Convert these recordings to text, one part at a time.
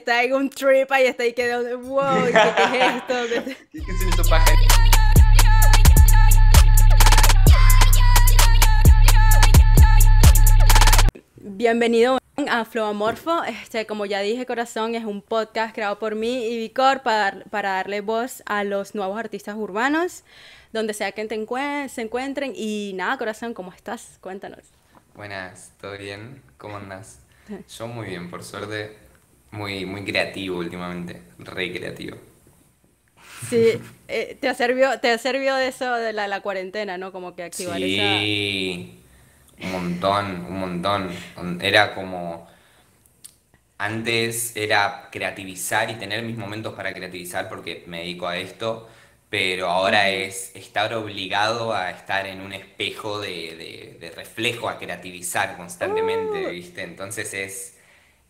está en un trip ahí, está ahí que, wow, ¿qué, qué es esto? ¿Qué es esto? Bienvenido a Flowamorfo. Este, como ya dije, Corazón es un podcast creado por mí y Vicor para, para darle voz a los nuevos artistas urbanos, donde sea que te se encuentren. Y nada, Corazón, ¿cómo estás? Cuéntanos. Buenas, ¿todo bien? ¿Cómo andas? Yo muy bien, por suerte, muy, muy creativo últimamente, re creativo. Sí, eh, te, servido, te servido de eso de la, la cuarentena, ¿no? Como que activar sí. Un montón, un montón. Era como... Antes era creativizar y tener mis momentos para creativizar porque me dedico a esto, pero ahora es estar obligado a estar en un espejo de, reflejo, a creativizar constantemente, uh. ¿viste? Entonces es,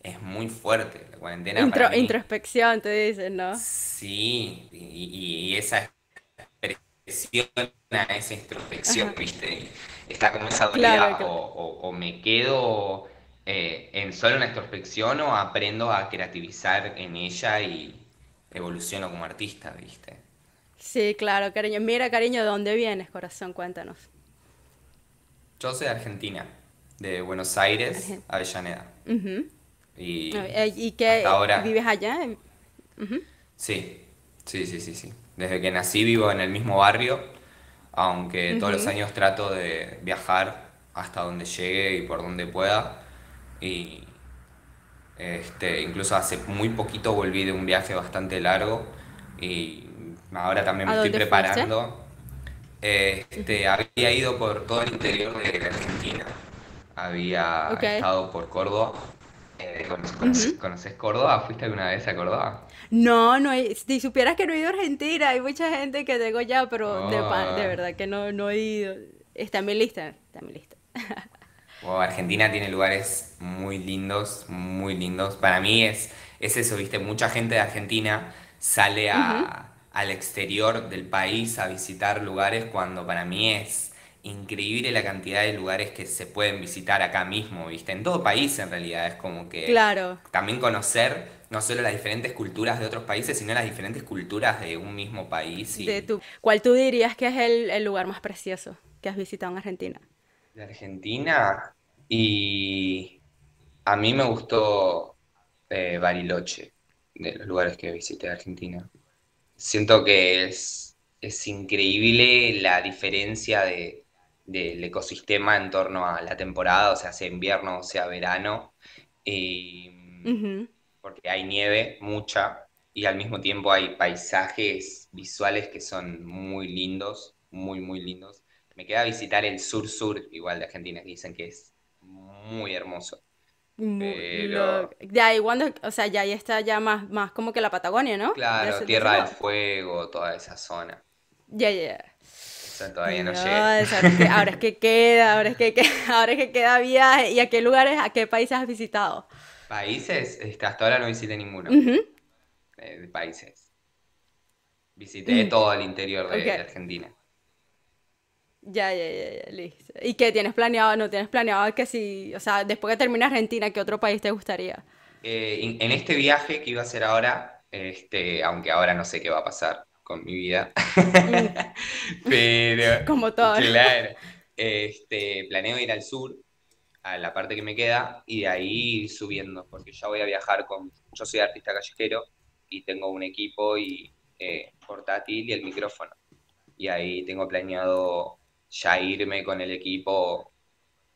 es muy fuerte la cuarentena. Introspección, te dicen, ¿no? Sí, y, esa expresión, esa introspección, ¿viste? está como esa dualidad, o, me quedo eh, en solo una introspección o aprendo a creativizar en ella y evoluciono como artista, ¿viste? Sí, claro, cariño. Mira, cariño, ¿de dónde vienes, corazón? Cuéntanos. Yo soy de Argentina, de Buenos Aires, Avellaneda. Y, ¿Y qué? Ahora... ¿Vives allá? Sí, sí, sí, sí, sí. Desde que nací vivo en el mismo barrio aunque todos los años trato de viajar hasta donde llegue y por donde pueda. Y este, incluso hace muy poquito volví de un viaje bastante largo y ahora también me estoy preparando. Este, había ido por todo el interior de Argentina. Había estado por Córdoba. Eh, ¿conoces, Córdoba? ¿Fuiste alguna vez a Córdoba? No, no, si supieras que no he ido a Argentina, hay mucha gente que tengo ya, pero de, oh. verdad que no, no he ido. Está en mi lista, está en mi lista. Argentina tiene lugares muy lindos, muy lindos. Para mí es, es eso, viste, mucha gente de Argentina sale al exterior del país a visitar lugares cuando para mí es increíble la cantidad de lugares que se pueden visitar acá mismo, ¿viste? En todo país en realidad es como que claro. también conocer no solo las diferentes culturas de otros países, sino las diferentes culturas de un mismo país. Y... De tu... ¿Cuál tú dirías que es el, lugar más precioso que has visitado en Argentina? De Argentina y a mí me gustó eh, Bariloche, de los lugares que visité de Argentina. Siento que es, es increíble la diferencia de, del ecosistema en torno a la temporada, o sea, sea invierno o sea verano, porque hay nieve, mucha, y al mismo tiempo hay paisajes visuales que son muy lindos, muy, muy lindos. Me queda visitar el sur-sur, igual de Argentina, que dicen que es muy hermoso. Pero... Ya, igual, o sea, ya ahí está ya más, más como que la Patagonia, ¿no? Claro, Tierra del Fuego, toda esa zona. Ya, ya, todavía no, ahora es que queda, ahora es que, queda, ahora es que queda viaje. ¿Y a qué lugares, a qué países has visitado? Países, hasta ahora no visité ninguno. Eh, países. Visité mm. todo el interior de, Argentina. Ya, ya, ya, ya, listo. ¿Y qué tienes planeado? ¿No tienes planeado que si, o sea, después que termine Argentina, qué otro país te gustaría? Eh, en, este viaje que iba a hacer ahora, este, aunque ahora no sé qué va a pasar, con mi vida. Pero. Como todo. Claro. Este, planeo ir al sur, a la parte que me queda, y de ahí ir subiendo, porque ya voy a viajar con. Yo soy artista callejero y tengo un equipo y eh, portátil y el micrófono. Y ahí tengo planeado ya irme con el equipo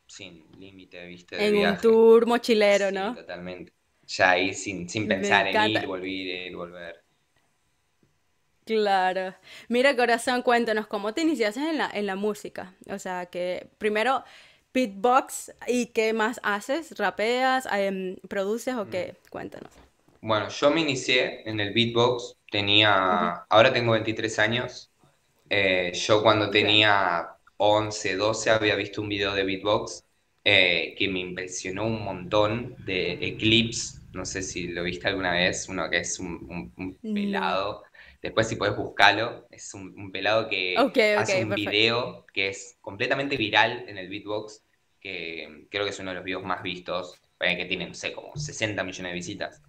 sin límite, ¿viste? en un tour mochilero, ¿no? Totalmente. Ya ahí sin, sin pensar en ir, volver, ir, volver. Claro. Mira, corazón, cuéntanos cómo te iniciaste en la, en la música. O sea, que primero beatbox y qué más haces, rapeas, em, produces o qué, mm. cuéntanos. Bueno, yo me inicié en el beatbox, tenía, ahora tengo 23 años. Eh, yo cuando tenía 11, 12 había visto un video de beatbox eh, que me impresionó un montón de, Eclipse. No sé si lo viste alguna vez, uno que es un, pelado. Después, si puedes buscarlo, es un, pelado que hace un video que es completamente viral en el beatbox, que creo que es uno de los videos más vistos, eh, que tiene, no sé, como 60 millones de visitas.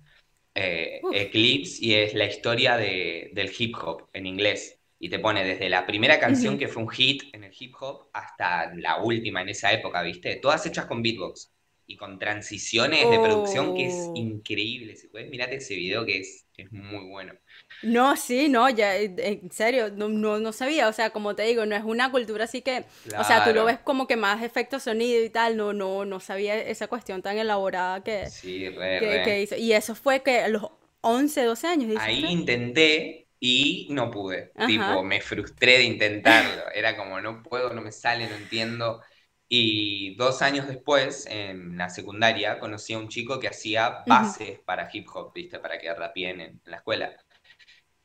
eh, Eclipse y es la historia de, del hip hop en inglés. Y te pone desde la primera canción que fue un hit en el hip hop hasta la última en esa época, ¿viste? Todas hechas con beatbox y con transiciones de producción que es Oh. increíble. Si puedes, mirate ese video que es, es muy bueno. No, sí, no, ya, eh, en serio, no, no, no sabía, o sea, como te digo, no es una cultura así que, o sea, tú lo ves como que más efecto sonido y tal, no, no, no sabía esa cuestión tan elaborada que, sí, re, que, hizo. Y eso fue que a los 11 12 años, dices Ahí intenté y no pude. Tipo, me frustré de intentarlo. Era como, no puedo, no me sale, no entiendo. Y dos años después, en la secundaria, conocí a un chico que hacía bases para hip hop, ¿viste? Para que rapien en, en la escuela.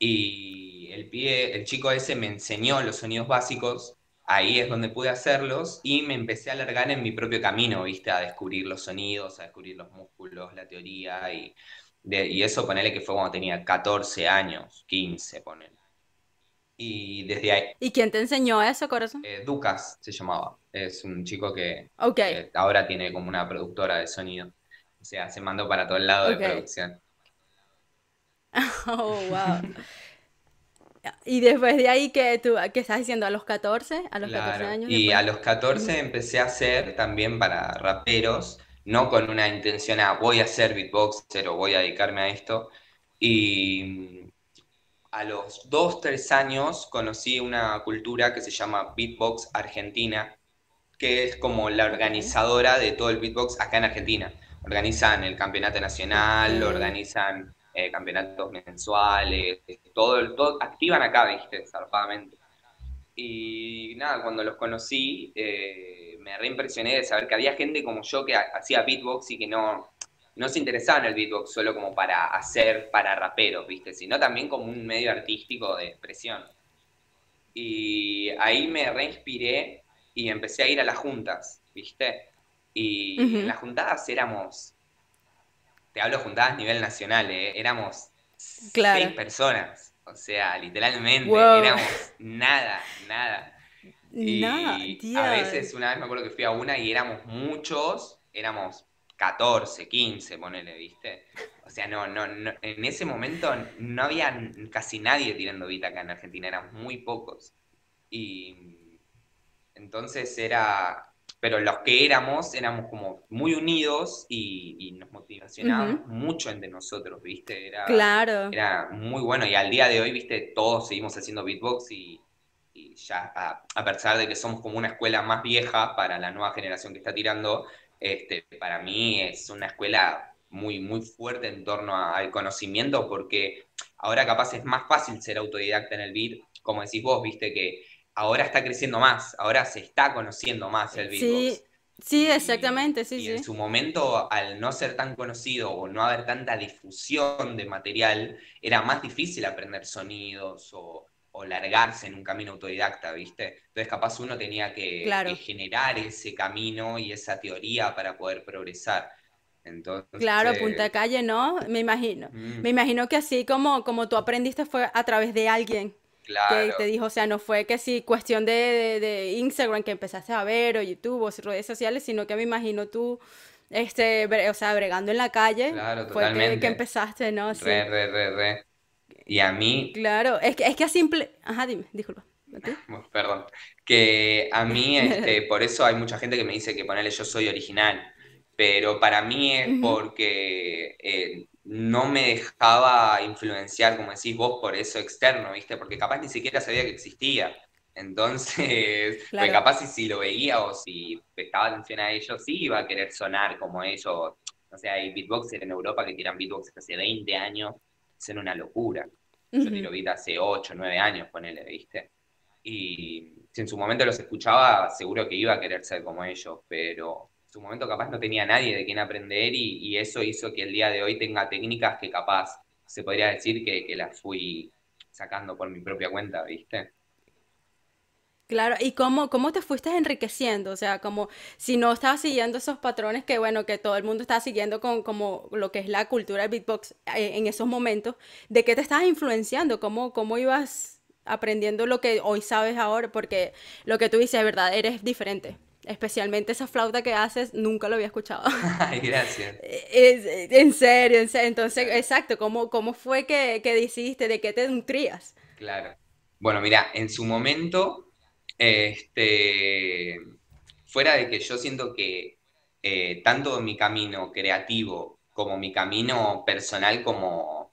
Y el pibe, el chico ese me enseñó los sonidos básicos, ahí es donde pude hacerlos y me empecé a alargar en mi propio camino, ¿viste? A descubrir los sonidos, a descubrir los músculos, la teoría y, de- y eso ponele que fue cuando tenía 14 años, 15 ponele. Y desde ahí, ¿Y quién te enseñó eso, corazón? eh, Ducas se llamaba, es un chico que, ahora tiene como una productora de sonido, o sea, se mandó para todo el lado de producción. Oh, wow. Y después de ahí, que tú, qué estás diciendo? ¿A los 14 ¿A los 14 Claro, años y a los 14 empecé a hacer también para raperos, no con una intención a voy a ser beatboxer o voy a dedicarme a esto. Y mm, a los 2 3 años conocí una cultura que se llama Beatbox Argentina, que es como la organizadora de todo el beatbox acá en Argentina. Organizan el campeonato nacional, organizan eh, campeonatos mensuales, todo, todo, activan acá, viste, zarpadamente. Y nada, cuando los conocí, eh, me reimpresioné de saber que había gente como yo que ha- hacía beatbox y que no, no se interesaba en el beatbox solo como para hacer para raperos, ¿viste? Sino también como un medio artístico de expresión. Y ahí me reinspiré y empecé a ir a las juntas, ¿viste? Y en las juntadas éramos, te hablo juntadas a nivel nacional, ¿eh? Éramos seis personas, o sea, literalmente, Wow. éramos nada, nada. Y a veces, una vez me acuerdo que fui a una y éramos muchos, éramos 14 15 ponele, ¿viste? O sea, no, no, no, en ese momento no había casi nadie tirando beat acá en Argentina, eran muy pocos. Y entonces era, pero los que éramos, éramos como muy unidos y, y nos motivacionábamos mucho entre nosotros, ¿viste? Era, Claro. era muy bueno y al día de hoy, ¿viste? Todos seguimos haciendo beatbox y, y ya, a, a pesar de que somos como una escuela más vieja para la nueva generación que está tirando, este, para mí es una escuela muy, muy fuerte en torno a- al conocimiento porque ahora capaz es más fácil ser autodidacta en el beat, como decís vos, viste que ahora está creciendo más, ahora se está conociendo más el Sí, beatbox. sí, Y, exactamente, sí, y en sí. su momento, al no ser tan conocido o no haber tanta difusión de material, era más difícil aprender sonidos o, o largarse en un camino autodidacta, ¿viste? Entonces capaz uno tenía que, que Claro. generar ese camino y esa teoría para poder progresar. Claro, punta de Entonces, calle, ¿no? Me imagino. Me mm, imagino que así como, como tú aprendiste fue a través de alguien que te claro, dijo, o sea, no fue que sí, cuestión de, de, de Instagram que empezaste a ver, o YouTube, o redes sociales, sino que me imagino tú, este, bre- o sea, bregando en la calle, claro, fue que, que empezaste, ¿no? Re, Sí, re, re, re. Y a mí, claro. Es que, es que a simple... Ajá, dime, disculpa. Perdón. Que a mí, este, por eso hay mucha gente que me dice que ponele yo soy original, pero para mí es porque eh, no me dejaba influenciar, como decís vos, por eso externo, ¿viste? Porque capaz ni siquiera sabía que existía. Entonces, pues Claro. capaz si, si lo veía o si prestaba atención a ellos, sí iba a querer sonar como ellos. No sé, hay beatboxers en Europa que tiran beatbox hace 20 años, hacen una locura. Yo Ujú. tiro beat hace 8 9 años, ponele, ¿viste? Y si en su momento los escuchaba, seguro que iba a querer ser como ellos, pero su momento capaz no tenía nadie de quien aprender y, eso hizo que el día de hoy tenga técnicas que capaz se podría decir que, que las fui sacando por mi propia cuenta, ¿viste? Claro, ¿y cómo, cómo te fuiste enriqueciendo? O sea, como si no estabas siguiendo esos patrones que, bueno, que todo el mundo está siguiendo con como lo que es la cultura del beatbox eh, en esos momentos, ¿de qué te estabas influenciando? ¿Cómo, cómo ibas aprendiendo lo que hoy sabes ahora? Porque lo que tú dices, de verdad, eres diferente. Especialmente esa flauta que haces, nunca lo había escuchado. Ay, gracias. en serio, en serio. Entonces, exacto, ¿cómo, cómo fue que, que decidiste, de qué te nutrías? Claro. Bueno, mira, en su momento, este, fuera de que yo siento que eh, tanto mi camino creativo como mi camino personal como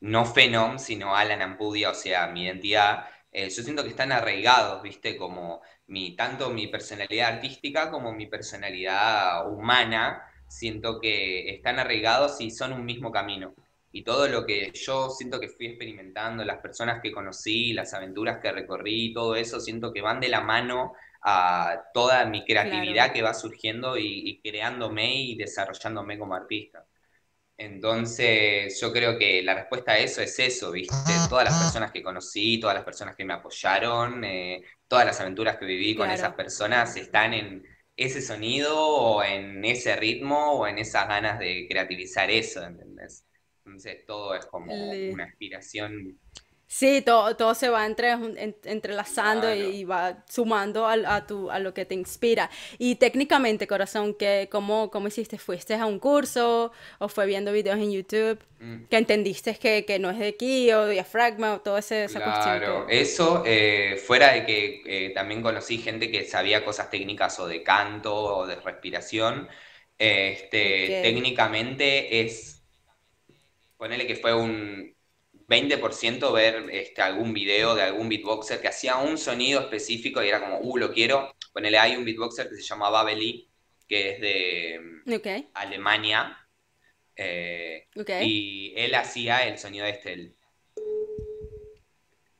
no Phenom, sino Alan Ampudia, o sea, mi identidad, eh, yo siento que están arraigados, ¿viste? Como mi, tanto mi personalidad artística como mi personalidad humana, siento que están arraigados y son un mismo camino y todo lo que yo siento que fui experimentando, las personas que conocí, las aventuras que recorrí, todo eso, siento que van de la mano a toda mi creatividad que va surgiendo y, creándome y desarrollándome como artista. Entonces, yo creo que la respuesta a eso es eso, ¿viste? Todas las personas que conocí, todas las personas que me apoyaron, eh, todas las aventuras que viví con esas personas están en ese sonido o en ese ritmo o en esas ganas de creativizar eso, ¿entendés? Entonces todo es como una aspiración. Sí, todo, todo se va entre, entrelazando y va sumando a, tu, a lo que te inspira. Y técnicamente, corazón, ¿qué, cómo, ¿cómo hiciste? ¿Fuiste a un curso o fue viendo videos en YouTube? Mm. ¿Que entendiste que, que, no es de aquí o diafragma o toda esa, esa cuestión? Claro, eso eh, fuera de que eh, también conocí gente que sabía cosas técnicas o de canto o de respiración. Este, Técnicamente es ponele que fue un 20% ver este, algún video de algún beatboxer que hacía un sonido específico y era como, uh, lo quiero. Ponele, hay un beatboxer que se llama Babeli, que es de mm, Alemania. Eh, y él hacía el sonido de este,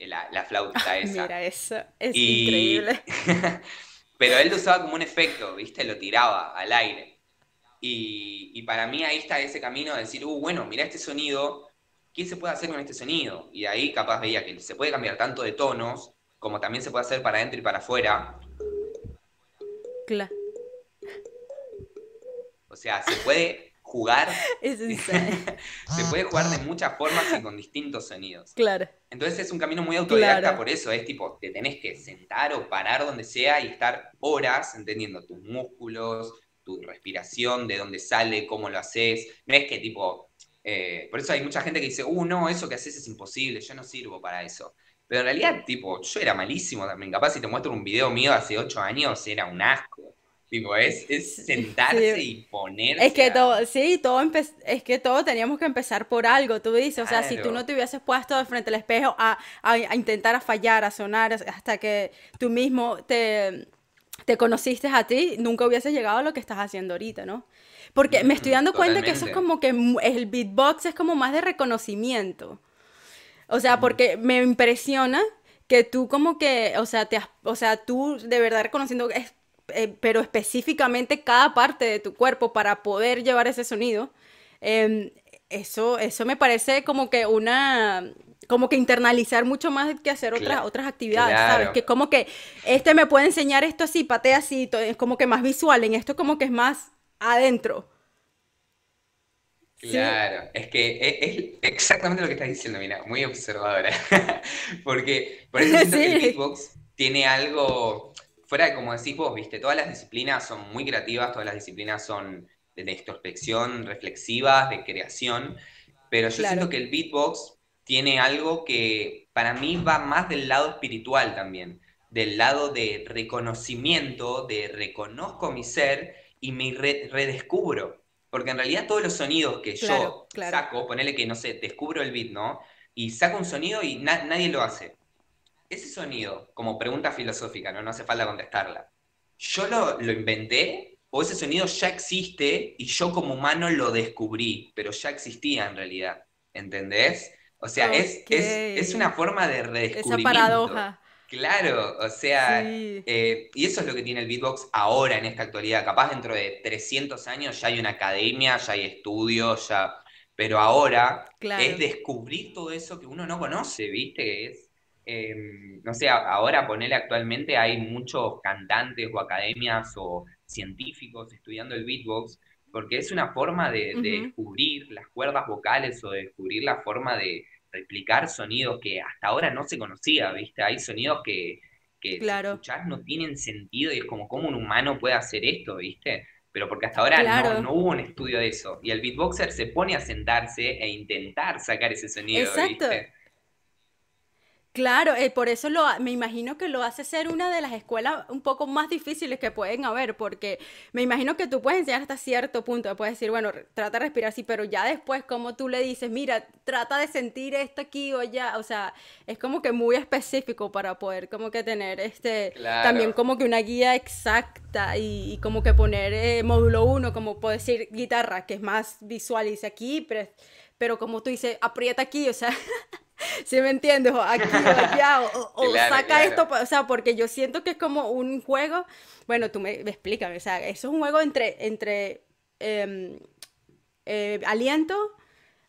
la, flauta esa. Mira, eso es increíble. Pero él lo usaba como un efecto, ¿viste? Lo tiraba al aire. Y, para mí ahí está ese camino de decir, uh, bueno, mira este sonido, ¿qué se puede hacer con este sonido? Y ahí capaz veía que se puede cambiar tanto de tonos, como también se puede hacer para adentro y para afuera. Claro. O sea, se puede jugar. Es se puede jugar de muchas formas y con distintos sonidos. Claro. Entonces es un camino muy autodidacta, por eso es tipo, te tenés que sentar o parar donde sea y estar horas entendiendo tus músculos, tu respiración, de dónde sale, cómo lo haces. No es que tipo, eh, por eso hay mucha gente que dice, uh, no, eso que haces es imposible, yo no sirvo para eso. Pero en realidad, tipo, yo era malísimo también. Capaz si te muestro un video mío hace ocho años, era un asco. Tipo, es, es sentarse y ponerse. Es que todo, sí, todo es que todo teníamos que empezar por algo, tú dices. O sea, si tú no te hubieses puesto de frente al espejo a, a intentar a fallar, a sonar, hasta que tú mismo te, te conociste a ti, nunca hubieses llegado a lo que estás haciendo ahorita, ¿no? Porque me estoy dando cuenta que eso es como que el beatbox es como más de reconocimiento. O sea, porque me impresiona que tú como que, o sea, te, o sea tú de verdad reconociendo, eh, pero específicamente cada parte de tu cuerpo para poder llevar ese sonido, em, eso, eso me parece como que una, como que internalizar mucho más que hacer otras, otras actividades, ¿sabes? Que como que este me puede enseñar esto así, patea así, es como que más visual, en esto como que es más adentro. Claro, es que e, es, exactamente lo que estás diciendo, mira, muy observadora. Porque por eso siento que el beatbox tiene algo, fuera de como decís vos, viste, todas las disciplinas son muy creativas, todas las disciplinas son de introspección, reflexivas, de creación, pero yo siento que el beatbox tiene algo que para mí va más del lado espiritual también, del lado de reconocimiento, de reconozco mi ser y me redescubro. Porque en realidad todos los sonidos que yo saco, ponele que, no sé, descubro el beat, ¿no? Y saco un sonido y nadie lo hace. Ese sonido, como pregunta filosófica, ¿no? No hace falta contestarla. ¿Yo lo, lo inventé o ese sonido ya existe y yo como humano lo descubrí, pero ya existía en realidad? ¿Entendés? O sea, es, es, una forma de redescubrimiento. Esa paradoja. Claro, o sea, eh, y eso es lo que tiene el beatbox ahora en esta actualidad. Capaz dentro de 300 años ya hay una academia, ya hay estudios, ya... Pero ahora es descubrir todo eso que uno no conoce, ¿viste? Es, em, no sé, ahora ponele actualmente hay muchos cantantes o academias o científicos estudiando el beatbox porque es una forma de descubrir las cuerdas vocales o de descubrir la forma de, replicar sonidos que hasta ahora no se conocía, ¿viste? Hay sonidos que, que claro. no tienen sentido y es como cómo un humano puede hacer esto, ¿viste? Pero porque hasta ahora no, hubo un estudio de eso. Y el beatboxer se pone a sentarse e intentar sacar ese sonido, Exacto. ¿viste? Claro, eh, por eso lo, me imagino que lo hace ser una de las escuelas un poco más difíciles que pueden haber, porque me imagino que tú puedes enseñar hasta cierto punto, puedes decir, bueno, trata de respirar así, pero ya después como tú le dices, mira, trata de sentir esto aquí o allá, o sea, es como que muy específico para poder como que tener este, también como que una guía exacta y, como que poner eh, módulo uno, como puedo decir guitarra, que es más visual dice aquí, pero, pero como tú dices, aprieta aquí, o sea... ¿Sí me entiendes? O aquí o allá, o, saca esto, o sea, porque yo siento que es como un juego, bueno, tú me, me explícame, o sea, eso es un juego entre, entre em, eh, aliento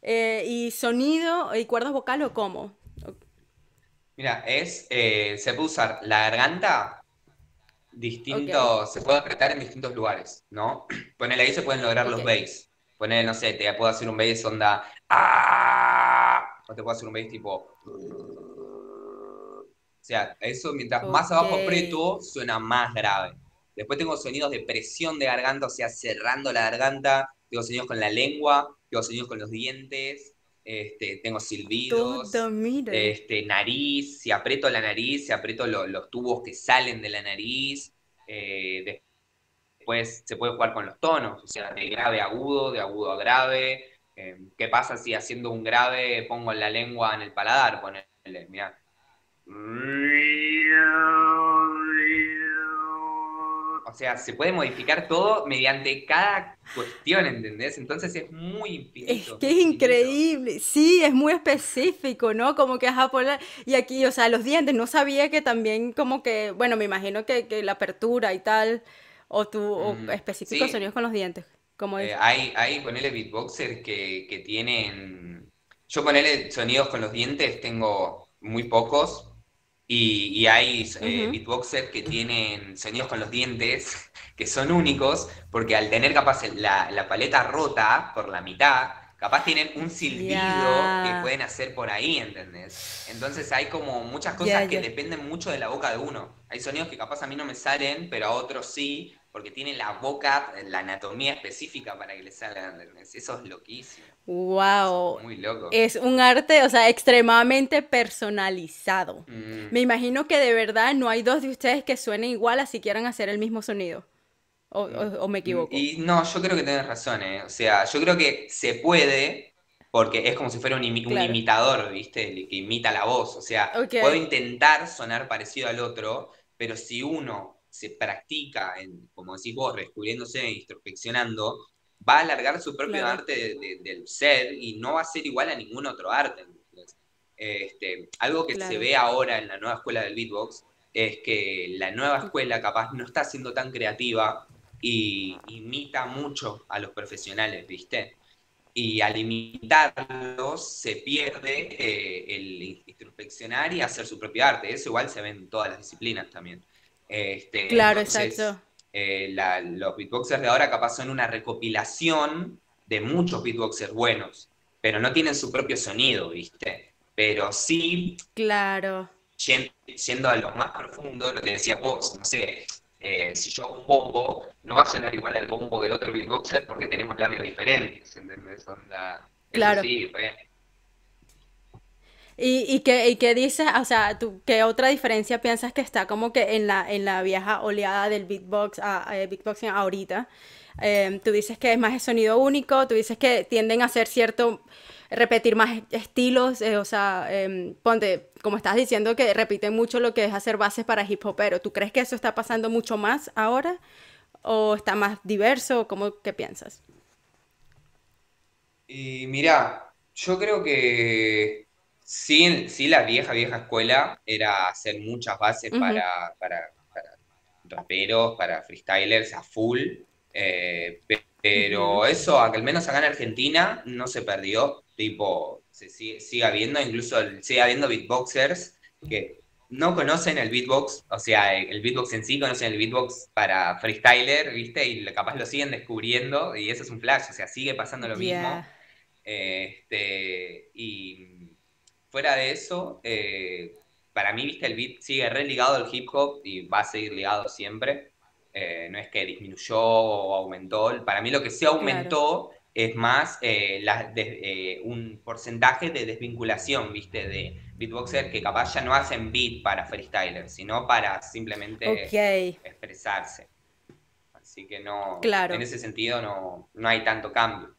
eh, y sonido y cuerdas vocales o cómo. Mira, es, eh, se puede usar la garganta distintos, se puede apretar en distintos lugares, ¿no? Ponele ahí se pueden lograr los bass. Ponele, no sé, te puedo hacer un bass onda ¡Ah! O te puedo hacer un bass tipo. O sea, eso mientras más abajo aprieto, suena más grave. Después tengo sonidos de presión de garganta, o sea, cerrando la garganta. Tengo sonidos con la lengua, tengo sonidos con los dientes. Este, tengo silbidos, este, nariz, si aprieto la nariz, si aprieto los tubos que salen de la nariz, eh, después se puede jugar con los tonos, o sea, de grave a agudo, de agudo a grave, Em, ¿Qué pasa si haciendo un grave pongo la lengua en el paladar? Ponele, mira. O sea, se puede modificar todo mediante cada cuestión, ¿entendés? Entonces es muy infinito. Es que es increíble, sí, es muy específico, ¿no? Como que ajá, por Y aquí, o sea, los dientes, no sabía que también como que, bueno, me imagino que, la apertura y tal, o tú, o mm, específicos sonidos con los dientes. Eh, hay, hay, ponele beatboxer que, que tienen. Yo ponele sonidos con los dientes, tengo muy pocos. Y, y hay eh, beatboxers que tienen sonidos con los dientes que son únicos, porque al tener capaz la, la paleta rota por la mitad, capaz tienen un silbido que pueden hacer por ahí, ¿entendés? Entonces hay como muchas cosas que dependen mucho de la boca de uno. Hay sonidos que capaz a mí no me salen, pero a otros sí, porque tiene la boca, la anatomía específica para que le salgan. Eso es loquísimo. ¡Wow! muy loco. Es un arte, o sea, extremadamente personalizado. Mm. Me imagino que de verdad no hay dos de ustedes que suenen igual así quieran hacer el mismo sonido. O, me equivoco. Y no, yo creo que tienes razón, ¿eh? O sea, yo creo que se puede, porque es como si fuera un, imitador, ¿viste? Que imita la voz. O sea, puedo intentar sonar parecido al otro, pero si uno se practica, en, como decís vos, descubriéndose e introspeccionando, va a alargar su propio arte del ser y no va a ser igual a ningún otro arte. Este, algo que se ve ahora en la nueva escuela del beatbox es que la nueva escuela capaz no está siendo tan creativa y imita mucho a los profesionales, ¿viste? Y al imitarlos se pierde eh, el introspeccionar y hacer su propio arte. Eso igual se ve en todas las disciplinas también. Este, claro, exacto. Eh, los beatboxers de ahora capaz son una recopilación de muchos beatboxers buenos, pero no tienen su propio sonido, ¿viste? Pero sí. Claro. Yendo a lo más profundo, lo que decía vos, no sé, eh, si yo hago un bombo, no va a sonar igual al bombo del otro beatboxer porque tenemos labios diferentes, ¿entendés? claro. Sí, ¿Y, y, qué, y qué dices, o sea, tú, qué otra diferencia piensas que está como que en la, en la vieja oleada del beatbox, a, beatboxing ahorita? Em, tú dices que es más de sonido único, tú dices que tienden a hacer cierto, repetir más estilos, eh, o sea, em, ponte, como estás diciendo que repiten mucho lo que es hacer bases para hip hop, pero ¿tú crees que eso está pasando mucho más ahora? ¿O está más diverso? ¿Cómo, ¿Qué piensas? Y mira, yo creo que Sí, sí, la vieja, vieja escuela era hacer muchas bases para, para, raperos, para freestylers a full. Eh, pero eso, al menos acá en Argentina, no se perdió. Tipo, se sigue, habiendo, incluso sigue habiendo beatboxers que no conocen el beatbox, o sea, el beatbox en sí, conocen el beatbox para freestyler, ¿viste? Y capaz lo siguen descubriendo, y eso es un flash, o sea, sigue pasando lo mismo. Este, y fuera de eso, eh, para mí, viste, el beat sigue re ligado al hip hop y va a seguir ligado siempre. Eh, no es que disminuyó o aumentó. Para mí lo que sí aumentó es más eh, un porcentaje de desvinculación, viste, de beatboxers que capaz ya no hacen beat para freestylers, sino para simplemente expresarse. Así que no, en ese sentido no, no hay tanto cambio.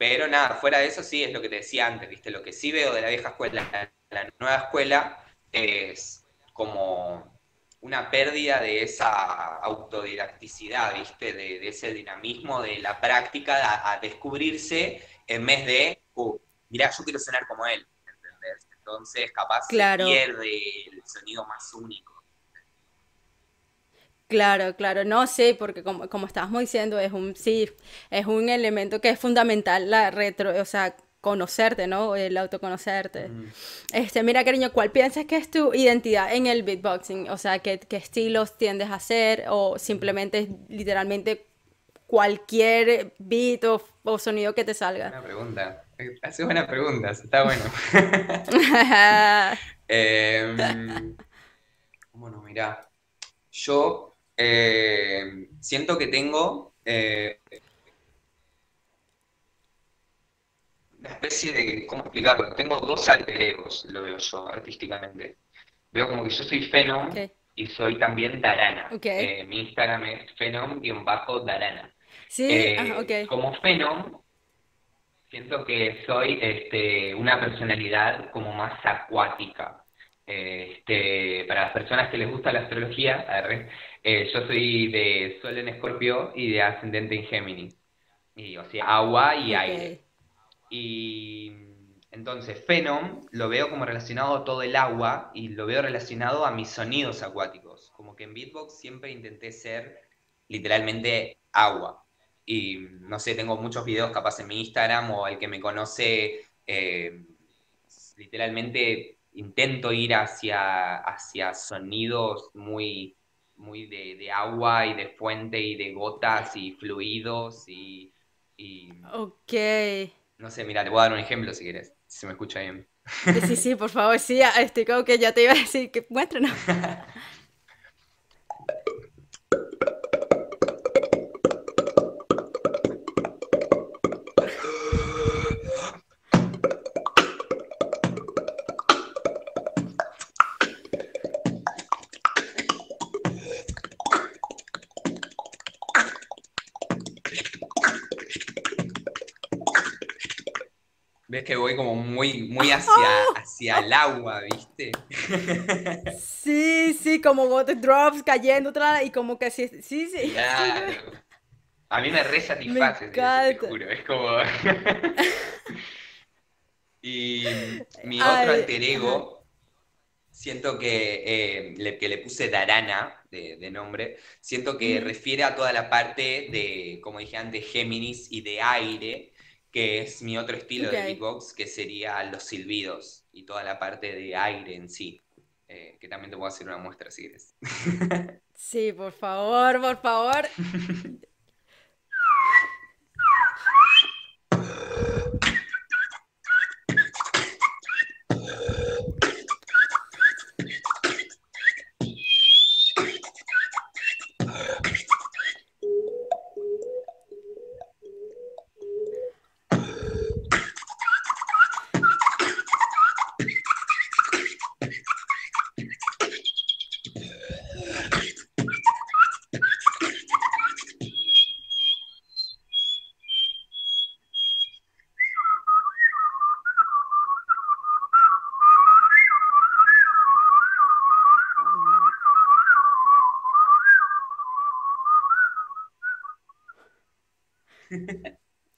Pero nada, fuera de eso sí es lo que te decía antes, viste, lo que sí veo de la vieja escuela, la nueva escuela es como una pérdida de esa autodidacticidad, ¿viste? De, ese dinamismo de la práctica a, descubrirse en vez de, uh, mirá, yo quiero sonar como él, ¿entendés? Entonces, capaz se pierde el sonido más único. Claro, claro, no sé, porque como, como estábamos diciendo, es un, sí, es un elemento que es fundamental, la retro, o sea, conocerte, ¿no? El autoconocerte. Este, mira, cariño, ¿cuál piensas que es tu identidad en el beatboxing? O sea, ¿qué, qué estilos tiendes a hacer? ¿O simplemente literalmente cualquier beat o, sonido que te salga? Buena pregunta. Hace buenas preguntas, está bueno. Em, bueno, mira, yo eh, siento que tengo eh, una especie de, ¿cómo explicarlo? Tengo dos alter egos, lo veo yo artísticamente. Veo como que yo soy Phenom y soy también Darana. Eh, mi Instagram es Phenom-Darana. Sí, eh, ah, Como Phenom, siento que soy este, una personalidad como más acuática. Este, para las personas que les gusta la astrología, eh, yo soy de Sol en Escorpio y de Ascendente en Géminis. Y, o sea, agua y aire. Y entonces, Phenom lo veo como relacionado a todo el agua y lo veo relacionado a mis sonidos acuáticos. Como que en beatbox siempre intenté ser literalmente agua. Y no sé, tengo muchos videos capaz en mi Instagram o el que me conoce, eh, literalmente intento ir hacia, hacia sonidos muy, muy de, agua y de fuente y de gotas y fluidos y... y... Ok. No sé, mira, te voy a dar un ejemplo si quieres, si se me escucha bien. Sí, sí, por favor, sí, estoy como que ya te iba a decir que muéstranos. muy, muy hacia, hacia el agua, ¿viste? Sí, sí, como water drops cayendo otra y como que sí, sí, sí. Claro. A mí me re satisface, te juro. Es como. y mi otro alter ego, siento que, eh, le, que le puse Darana de, nombre, siento que refiere a toda la parte de, como dije antes, Géminis y de aire que es mi otro estilo de beatbox, que sería los silbidos y toda la parte de aire en sí. Eh, que también te puedo hacer una muestra si quieres. Sí, por favor, por favor.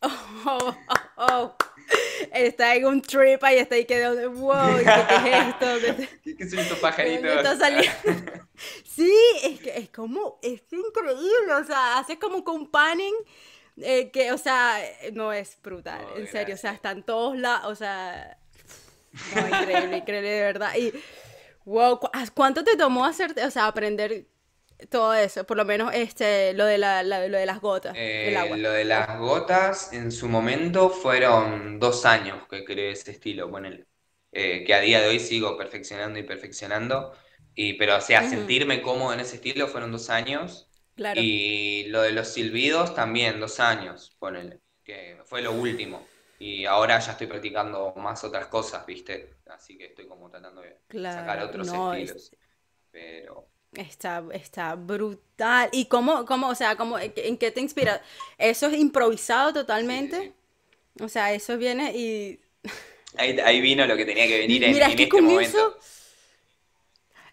Oh, oh, oh, Está en un trip ahí, está ahí quedando, wow, ¿qué, es esto? ¿Qué, qué son estos pajaritos? Sí, es que es como, es increíble, o sea, hace como con panning, eh, que, o sea, no es brutal, en serio, o sea, están todos lados, o sea, increíble, increíble de verdad. Y, wow, ¿cuánto te tomó hacerte, o sea, aprender todo eso, por lo menos este, lo de, la, lo de las gotas, el agua. Lo de las gotas, en su momento fueron dos años que creé ese estilo, ponele. eh, que a día de hoy sigo perfeccionando y perfeccionando. Y, pero, o sea, sentirme cómodo en ese estilo fueron dos años. Claro. Y lo de los silbidos también, dos años, ponele, que fue lo último. Y ahora ya estoy practicando más otras cosas, ¿viste? Así que estoy como tratando de sacar otros estilos. Pero... Está, está brutal. ¿Y cómo, cómo, o sea, cómo, en qué te inspira? ¿Eso es improvisado totalmente? O sea, eso viene y... Ahí, vino lo que tenía que venir en, este momento.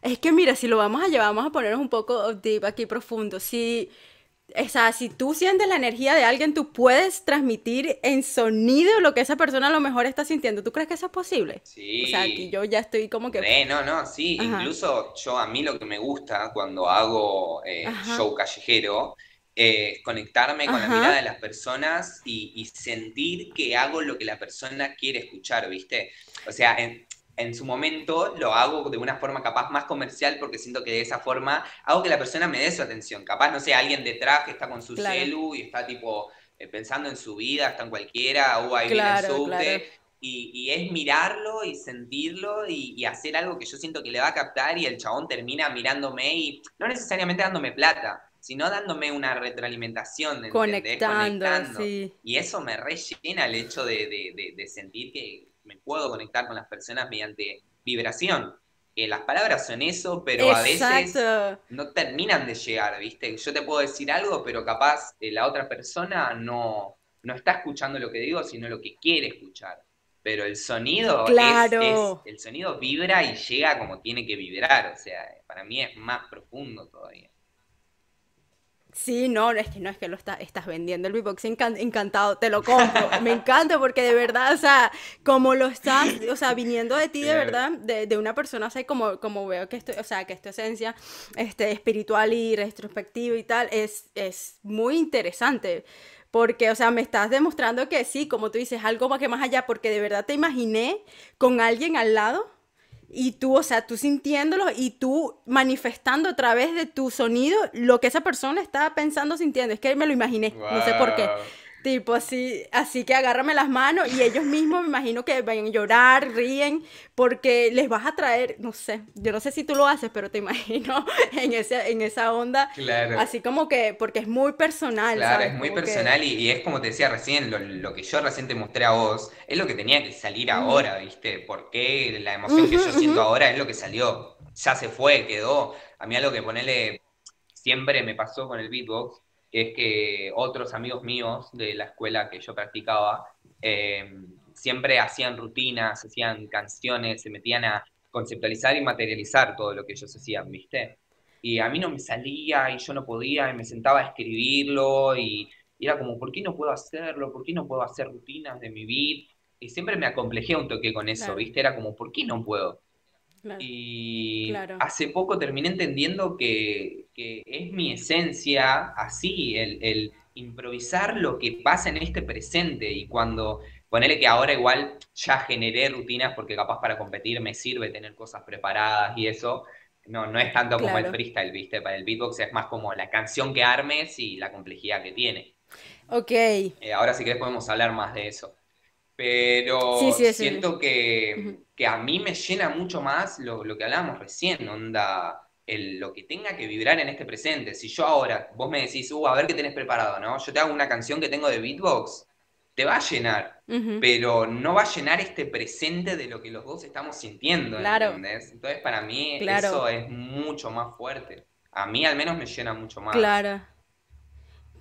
es que mira, si lo vamos a llevar, vamos a ponernos un poco deep aquí profundo. Si o sea, si tú sientes la energía de alguien, tú puedes transmitir en sonido lo que esa persona a lo mejor está sintiendo. ¿Tú crees que eso es posible? Sí. O sea, aquí yo ya estoy como que... no, no, sí. Incluso yo, a mí lo que me gusta cuando hago eh, show callejero es conectarme con la mirada de las personas y, y, sentir que hago lo que la persona quiere escuchar, ¿viste? O sea, en, en su momento lo hago de una forma capaz más comercial porque siento que de esa forma hago que la persona me dé su atención. Capaz, no sé, alguien detrás que está con su celu y está tipo eh, pensando en su vida, está en cualquiera, o ahí viene el subte. Y, es mirarlo y sentirlo y, hacer algo que yo siento que le va a captar y el chabón termina mirándome y no necesariamente dándome plata, sino dándome una retroalimentación. Conectando, Sí. Y eso me rellena el hecho de sentir que, me puedo conectar con las personas mediante vibración. Eh, las palabras son eso, pero a veces no terminan de llegar, ¿viste? Yo te puedo decir algo, pero capaz eh, la otra persona no, no está escuchando lo que digo, sino lo que quiere escuchar. Pero el sonido claro. el sonido vibra y llega como tiene que vibrar. O sea, para mí es más profundo todavía. Sí, no, es que no es que lo estás vendiendo el beatbox encantado, te lo compro, me encanta porque de verdad, o sea, como lo estás, o sea, viniendo de ti de verdad, de, una persona, o sea, como, como veo que esto, o sea, que esta esencia este, espiritual y retrospectiva y tal, es, es muy interesante. Porque, o sea, me estás demostrando que sí, como tú dices, algo más que más allá, porque de verdad te imaginé con alguien al lado y tú, o sea, tú sintiéndolo y tú manifestando a través de tu sonido lo que esa persona está pensando, sintiendo. Es que me lo imaginé, no sé por qué. Tipo así, así que agárrame las manos y ellos mismos me imagino que van a llorar, ríen, porque les vas a traer, no sé, yo no sé si tú lo haces, pero te imagino en, ese, en esa onda. Claro. Así como que, porque es muy personal. Claro, es muy personal y, es como te decía recién, lo, que yo recién te mostré a vos, es lo que tenía que salir ahora, ¿viste? Porque la emoción que yo siento ahora es lo que salió, ya se fue, quedó. A mí algo que ponele, siempre me pasó con el beatbox, es que otros amigos míos de la escuela que yo practicaba eh, siempre hacían rutinas, hacían canciones, se metían a conceptualizar y materializar todo lo que ellos hacían, ¿viste? Y a mí no me salía y yo no podía y me sentaba a escribirlo y, era como, ¿por qué no puedo hacerlo? ¿Por qué no puedo hacer rutinas de mi vida? Y siempre me acomplejé un toque con eso, ¿viste? Era como, ¿por qué no puedo? Y hace poco terminé entendiendo que, es mi esencia así, el, improvisar lo que pasa en este presente y cuando ponele que ahora igual ya generé rutinas porque capaz para competir me sirve tener cosas preparadas y eso. No, no es tanto como el freestyle, ¿viste? Para el beatbox es más como la canción que armes y la complejidad que tiene. Ok. Eh, ahora si querés podemos hablar más de eso. Pero siento que, a mí me llena mucho más lo, que hablábamos recién, onda, el, lo que tenga que vibrar en este presente. Si yo ahora, vos me decís, uh, a ver qué tenés preparado, ¿no? Yo te hago una canción que tengo de beatbox, te va a llenar, pero no va a llenar este presente de lo que los dos estamos sintiendo, ¿entendés? Entonces para mí eso es mucho más fuerte. A mí al menos me llena mucho más. Claro.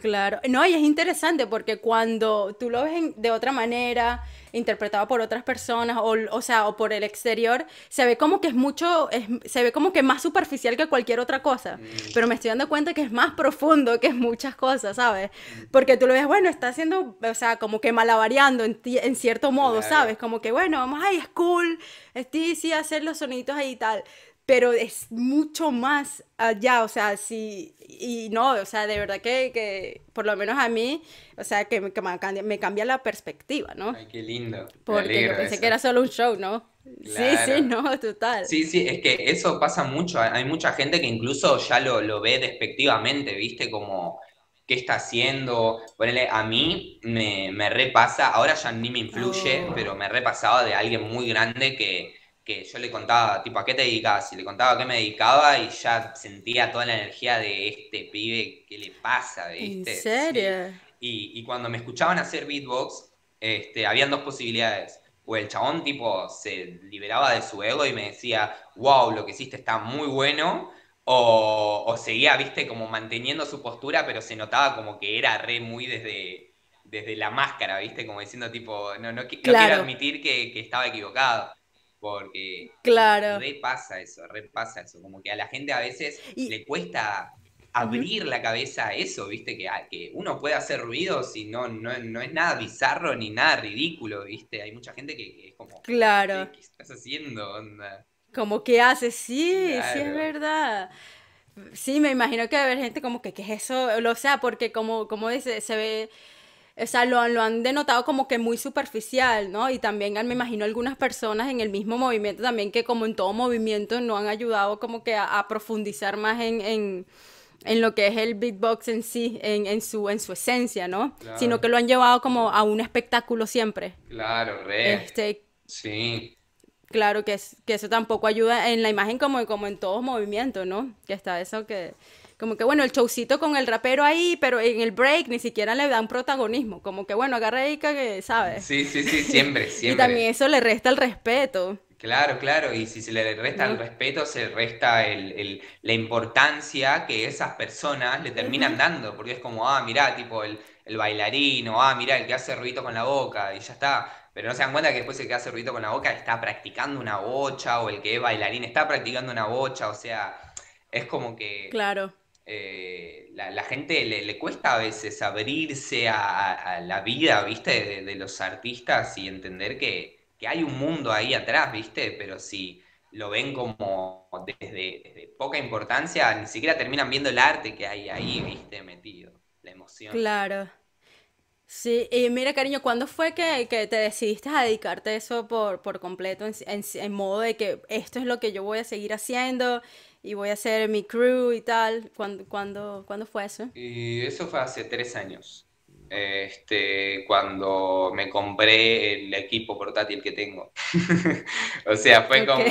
Claro, no, y es interesante porque cuando tú lo ves de otra manera, interpretado por otras personas, o, o sea, o por el exterior, se ve como que es mucho, se ve como que más superficial que cualquier otra cosa, mm. pero me estoy dando cuenta que es más profundo que muchas cosas, ¿sabes? Porque tú lo ves, bueno, está haciendo, o sea, como que malavariando en, en cierto modo, ¿sabes? Como que, bueno, vamos, ay, es cool, es sí, hacer los sonidos ahí y tal, pero es mucho más allá, o sea, sí, y no, o sea, de verdad que, que por lo menos a mí, o sea, que, me, cambia, me, cambia, la perspectiva, ¿no? Ay, qué lindo. Porque yo pensé que era solo un show, ¿no? Sí, sí, no, total. Sí, sí, es que eso pasa mucho, hay mucha gente que incluso ya lo, lo ve despectivamente, ¿viste? Como qué está haciendo. Ponele, a mí me, me repasa, ahora ya ni me influye, Oh. pero me repasaba de alguien muy grande que, que yo le contaba, tipo, ¿a qué te dedicabas? Y le contaba a qué me dedicaba y ya sentía toda la energía de este pibe, ¿qué le pasa? ¿En ¿Viste? Sí. serio? Y, y cuando me escuchaban hacer beatbox, este, habían dos posibilidades. O el chabón tipo se liberaba de su ego y me decía, wow, lo que hiciste está muy bueno. O, o seguía, viste, como manteniendo su postura, pero se notaba como que era re muy desde, desde la máscara, viste, como diciendo tipo, no, no, qui- no quiero admitir que, que estaba equivocado. Porque claro. repasa eso, repasa eso. Como que a la gente a veces Y, le cuesta abrir la cabeza a eso, ¿viste? Que, uno puede hacer ruidos y no, no, no es nada bizarro ni nada ridículo, ¿viste? Hay mucha gente que, que es como, claro. ¿qué, estás haciendo? Onda? Como que hace, sí, sí es verdad. Sí, me imagino que va a haber gente como que, ¿qué es eso? Lo sea, porque como, como dice, se ve, o sea, lo, han- lo han denotado como que muy superficial, ¿no? Y también me imagino algunas personas en el mismo movimiento también que como en todo movimiento no han ayudado como que a, a profundizar más en, en, en lo que es el beatbox en sí, en, en su, en su esencia, ¿no? Sino que lo han llevado como a un espectáculo siempre. claro, re, Este, sí, Claro que, es, que eso tampoco ayuda en la imagen como, como en todos movimientos, ¿no? Que está eso que, como que bueno, el showcito con el rapero ahí, pero en el break ni siquiera le dan protagonismo, como que bueno, agarra ahí que, ¿sabes? sí, sí, sí, siempre, Y también siempre. eso le resta el respeto, Claro, claro, y si se le resta el respeto, se resta el, el- la importancia que esas personas le terminan dando, porque es como, ah, mirá, tipo el, el bailarín, o ah, mirá, el que hace ruido con la boca, y ya está. Pero no se dan cuenta que después el que hace ruido con la boca está practicando una bocha, o el que es bailarín está practicando una bocha, o sea, es como que Claro, eh, la, gente le, cuesta a veces abrirse a, a- la vida, ¿viste? De, de los artistas y entender que, que hay un mundo ahí atrás, ¿viste? Pero si lo ven como desde, poca importancia, ni siquiera terminan viendo el arte que hay ahí, ¿viste? Metido, la emoción. claro. Sí, y mira, cariño, ¿cuándo fue que, que te decidiste a dedicarte a eso por, por completo, en- en modo de que esto es lo que yo voy a seguir haciendo y voy a hacer mi crew y tal? ¿Cuándo, cuándo, cuándo fue eso? Y eso fue hace tres años. Este, cuando me compré el equipo portátil que tengo. O sea, fue como,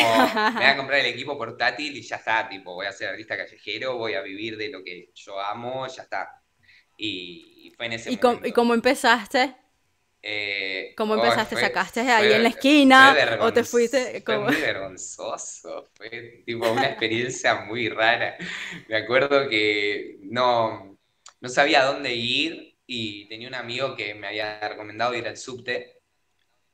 me voy a comprar el equipo portátil y ya está, tipo, voy a ser artista callejero, voy a vivir de lo que yo amo, ya está. Y, y fue en ese ¿Y cómo, y momento. cómo empezaste? Eh, ¿Cómo oh, empezaste? fue, ¿Sacaste ahí en la esquina o te fuiste fue muy vergonzoso, fue tipo una experiencia muy rara. Me acuerdo que no, no sabía dónde ir y tenía un amigo que me había recomendado ir al subte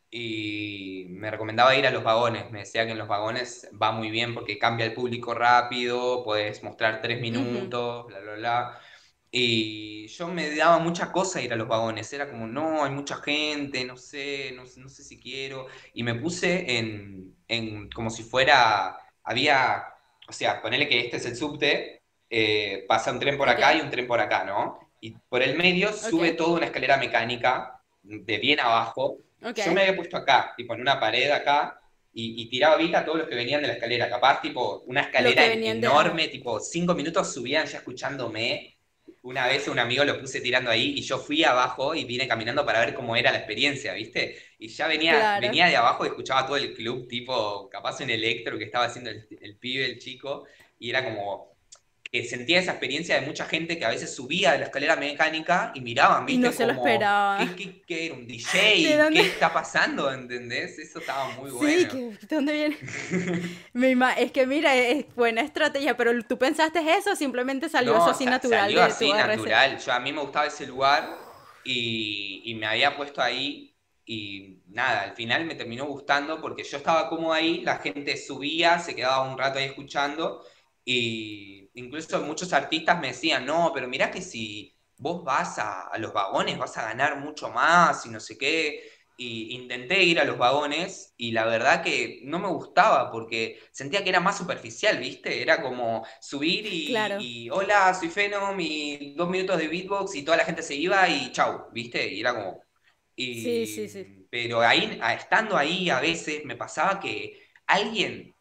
y me recomendaba ir a los vagones. Me decía que en los vagones va muy bien porque cambia el público rápido, puedes mostrar tres minutos, bla, bla, bla. Y yo me daba mucha cosa ir a los vagones. Era como, no, hay mucha gente, no sé, no, sé- no sé si quiero. Y me puse en, en como si fuera, había, o sea, ponele que este es el subte, eh, pasa un tren por acá y un tren por acá, ¿no? Y por el medio sube ok, toda una escalera mecánica de bien abajo. Yo me había puesto acá, tipo en una pared acá, y, y tiraba vista a todos los que venían de la escalera. Capaz, tipo, una escalera que en- venían de... Enorme, tipo, cinco minutos subían ya escuchándome. Una vez un amigo lo puse tirando ahí y yo fui abajo y vine caminando para ver cómo era la experiencia, ¿viste? Y ya venía, Claro. venía de abajo y escuchaba todo el club, tipo, capaz en electro que estaba haciendo el, el pibe, el chico, y era como que sentía esa experiencia de mucha gente que a veces subía de la escalera mecánica y miraban, Y no ¿viste? se lo Como, ¿qué, esperaba. qué, qué era un DJ? ¿De ¿Qué está pasando? ¿Entendés? Eso estaba muy Sí, bueno. que, ¿de dónde viene? Es que mira, es buena estrategia, pero ¿tú pensaste eso simplemente salió eso No, así sa- natural salió de así RC? natural. Yo a mí me gustaba ese lugar y, y me había puesto ahí y nada, al final me terminó gustando porque yo estaba cómodo ahí, la gente subía, se quedaba un rato ahí escuchando y incluso muchos artistas me decían, no, pero mirá que si vos vas a, a los vagones vas a ganar mucho más y no sé qué. Y intenté ir a los vagones y la verdad que no me gustaba porque sentía que era más superficial, ¿viste? Era como subir y, Claro. y, hola, soy Fenom y dos minutos de beatbox y toda la gente se iba y chau, ¿viste? Y era como... Sí, sí, sí. Pero ahí, estando ahí a veces me pasaba que alguien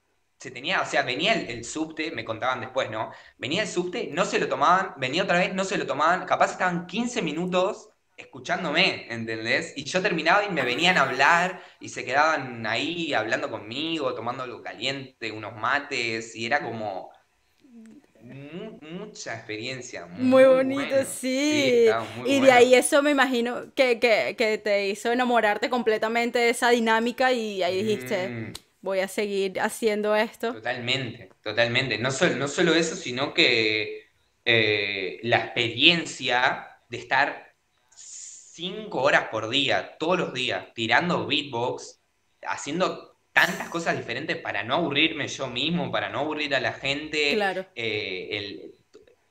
se tenía, o sea, venía el, subte, me contaban después, ¿no? Venía el subte, no se lo tomaban, venía otra vez, no se lo tomaban, capaz estaban 15 minutos escuchándome, ¿entendés? Y yo terminaba y me venían a hablar y se quedaban ahí hablando conmigo, tomando algo caliente, unos mates, y era como mucha experiencia. Muy, bonito, sí. y de ahí eso me imagino que, te hizo enamorarte completamente de esa dinámica y ahí dijiste... Mm voy a seguir haciendo esto. Totalmente, totalmente. No solo, no solo eso, sino que eh, la experiencia de estar cinco horas por día, todos los días, tirando beatbox, haciendo tantas cosas diferentes para no aburrirme yo mismo, para no aburrir a la gente. Claro. Eh,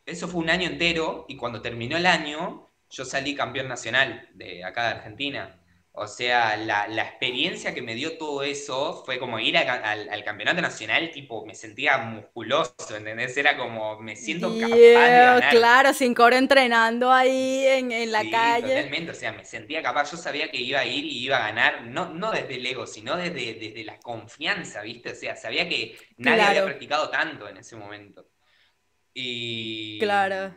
eso fue un año entero y cuando terminó el año, yo salí campeón nacional de acá de Argentina. O sea, la, experiencia que me dio todo eso fue como ir al, campeonato nacional, tipo, me sentía musculoso, ¿entendés? Era como, me siento capaz de ganar. Claro, sin coro entrenando ahí en, la calle. Totalmente, o sea, me sentía capaz, yo sabía que iba a ir y iba a ganar, no, no desde el ego, sino desde, desde la confianza, ¿viste? O sea, sabía que nadie había practicado tanto en ese momento. Y... Claro.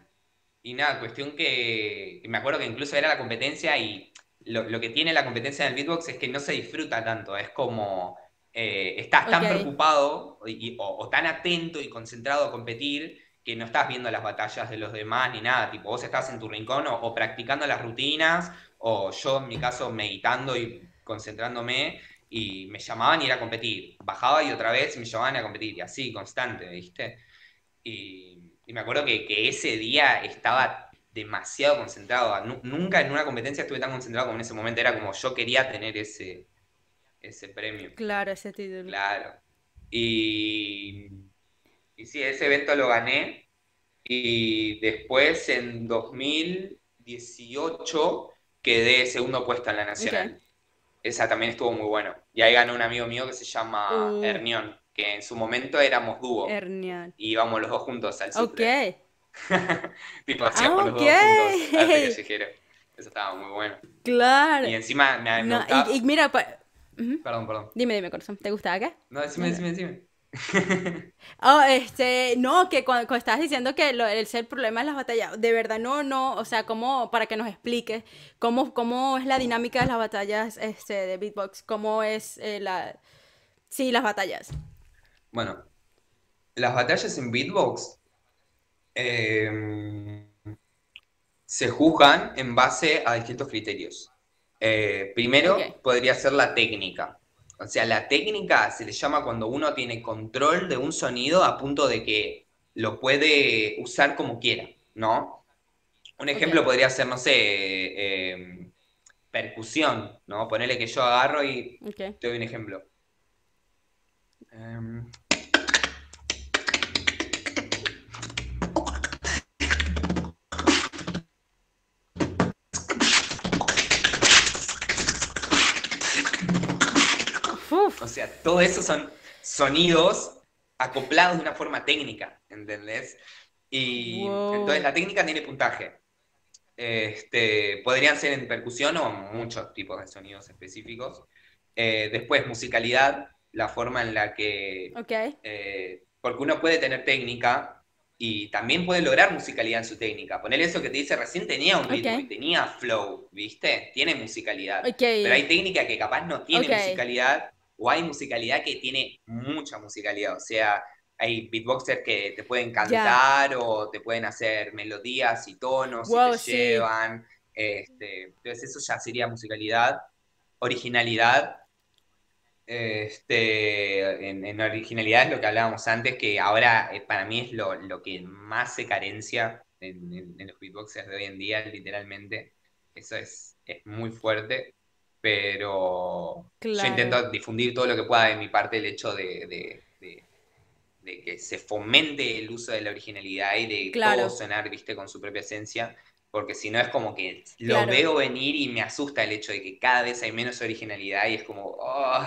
Y nada, cuestión que me acuerdo que incluso era la competencia y lo, que tiene la competencia del beatbox es que no se disfruta tanto, es como eh, estás tan preocupado o, tan atento y concentrado a competir que no estás viendo las batallas de los demás ni nada, tipo vos estás en tu rincón o, practicando las rutinas o yo en mi caso meditando y concentrándome y me llamaban y ir a competir, bajaba y otra vez me llamaban a competir y así, constante, ¿viste? Y, me acuerdo que, que ese día estaba demasiado concentrado. Nunca en una competencia estuve tan concentrado como en ese momento. Era como yo quería tener ese, ese premio. Claro, ese título. Claro. Y, y sí, ese evento lo gané. Y después en 2018 quedé segundo puesto en la nacional. Esa también estuvo muy bueno. Y ahí ganó un amigo mío que se llama uh. Hernión, que en su momento éramos dúo. Hernión. Y íbamos los dos juntos al Ok. tipo, hacíamos los dos juntos Eso estaba muy bueno. Claro. Y encima me, no, y, mira, perdón, perdón. Dime, dime, corazón, ¿te gustaba qué? No, decime, decime, decime. oh, este, no, que cuando, estabas diciendo que lo, el, el problema es las batallas, de verdad no, no, o sea, como para que nos expliques cómo, cómo es la dinámica de las batallas este, de beatbox, cómo es eh, la, sí, las batallas. Bueno, las batallas en beatbox Em, se juzgan en base a distintos criterios. Eh, primero podría ser la técnica. O sea, la técnica se le llama cuando uno tiene control de un sonido a punto de que lo puede usar como quiera, ¿no? Un ejemplo podría ser, no sé, em, percusión, ¿no? Ponerle que yo agarro y te doy un ejemplo. Em, O sea, todo eso son sonidos acoplados de una forma técnica, ¿entendés? Y entonces la técnica tiene puntaje. Este, podrían ser en percusión o muchos tipos de sonidos específicos. Eh, después, musicalidad, la forma en la que... Eh, porque uno puede tener técnica y también puede lograr musicalidad en su técnica. Poner eso que te dice recién tenía un ritmo y tenía flow, ¿viste? Tiene musicalidad. Pero hay técnica que capaz no tiene musicalidad o hay musicalidad que tiene mucha musicalidad, o sea, hay beatboxers que te pueden cantar o te pueden hacer melodías y tonos y te llevan. Este, entonces eso ya sería musicalidad, originalidad. Este, en, originalidad es lo que hablábamos antes, que ahora eh, para mí es lo, que más se carencia en, los beatboxers de hoy en día, literalmente. Eso es, es muy fuerte pero yo intento difundir todo lo que pueda de mi parte el hecho de, que se fomente el uso de la originalidad y de todo sonar, viste, con su propia esencia, porque si no es como que lo veo venir y me asusta el hecho de que cada vez hay menos originalidad y es como, oh,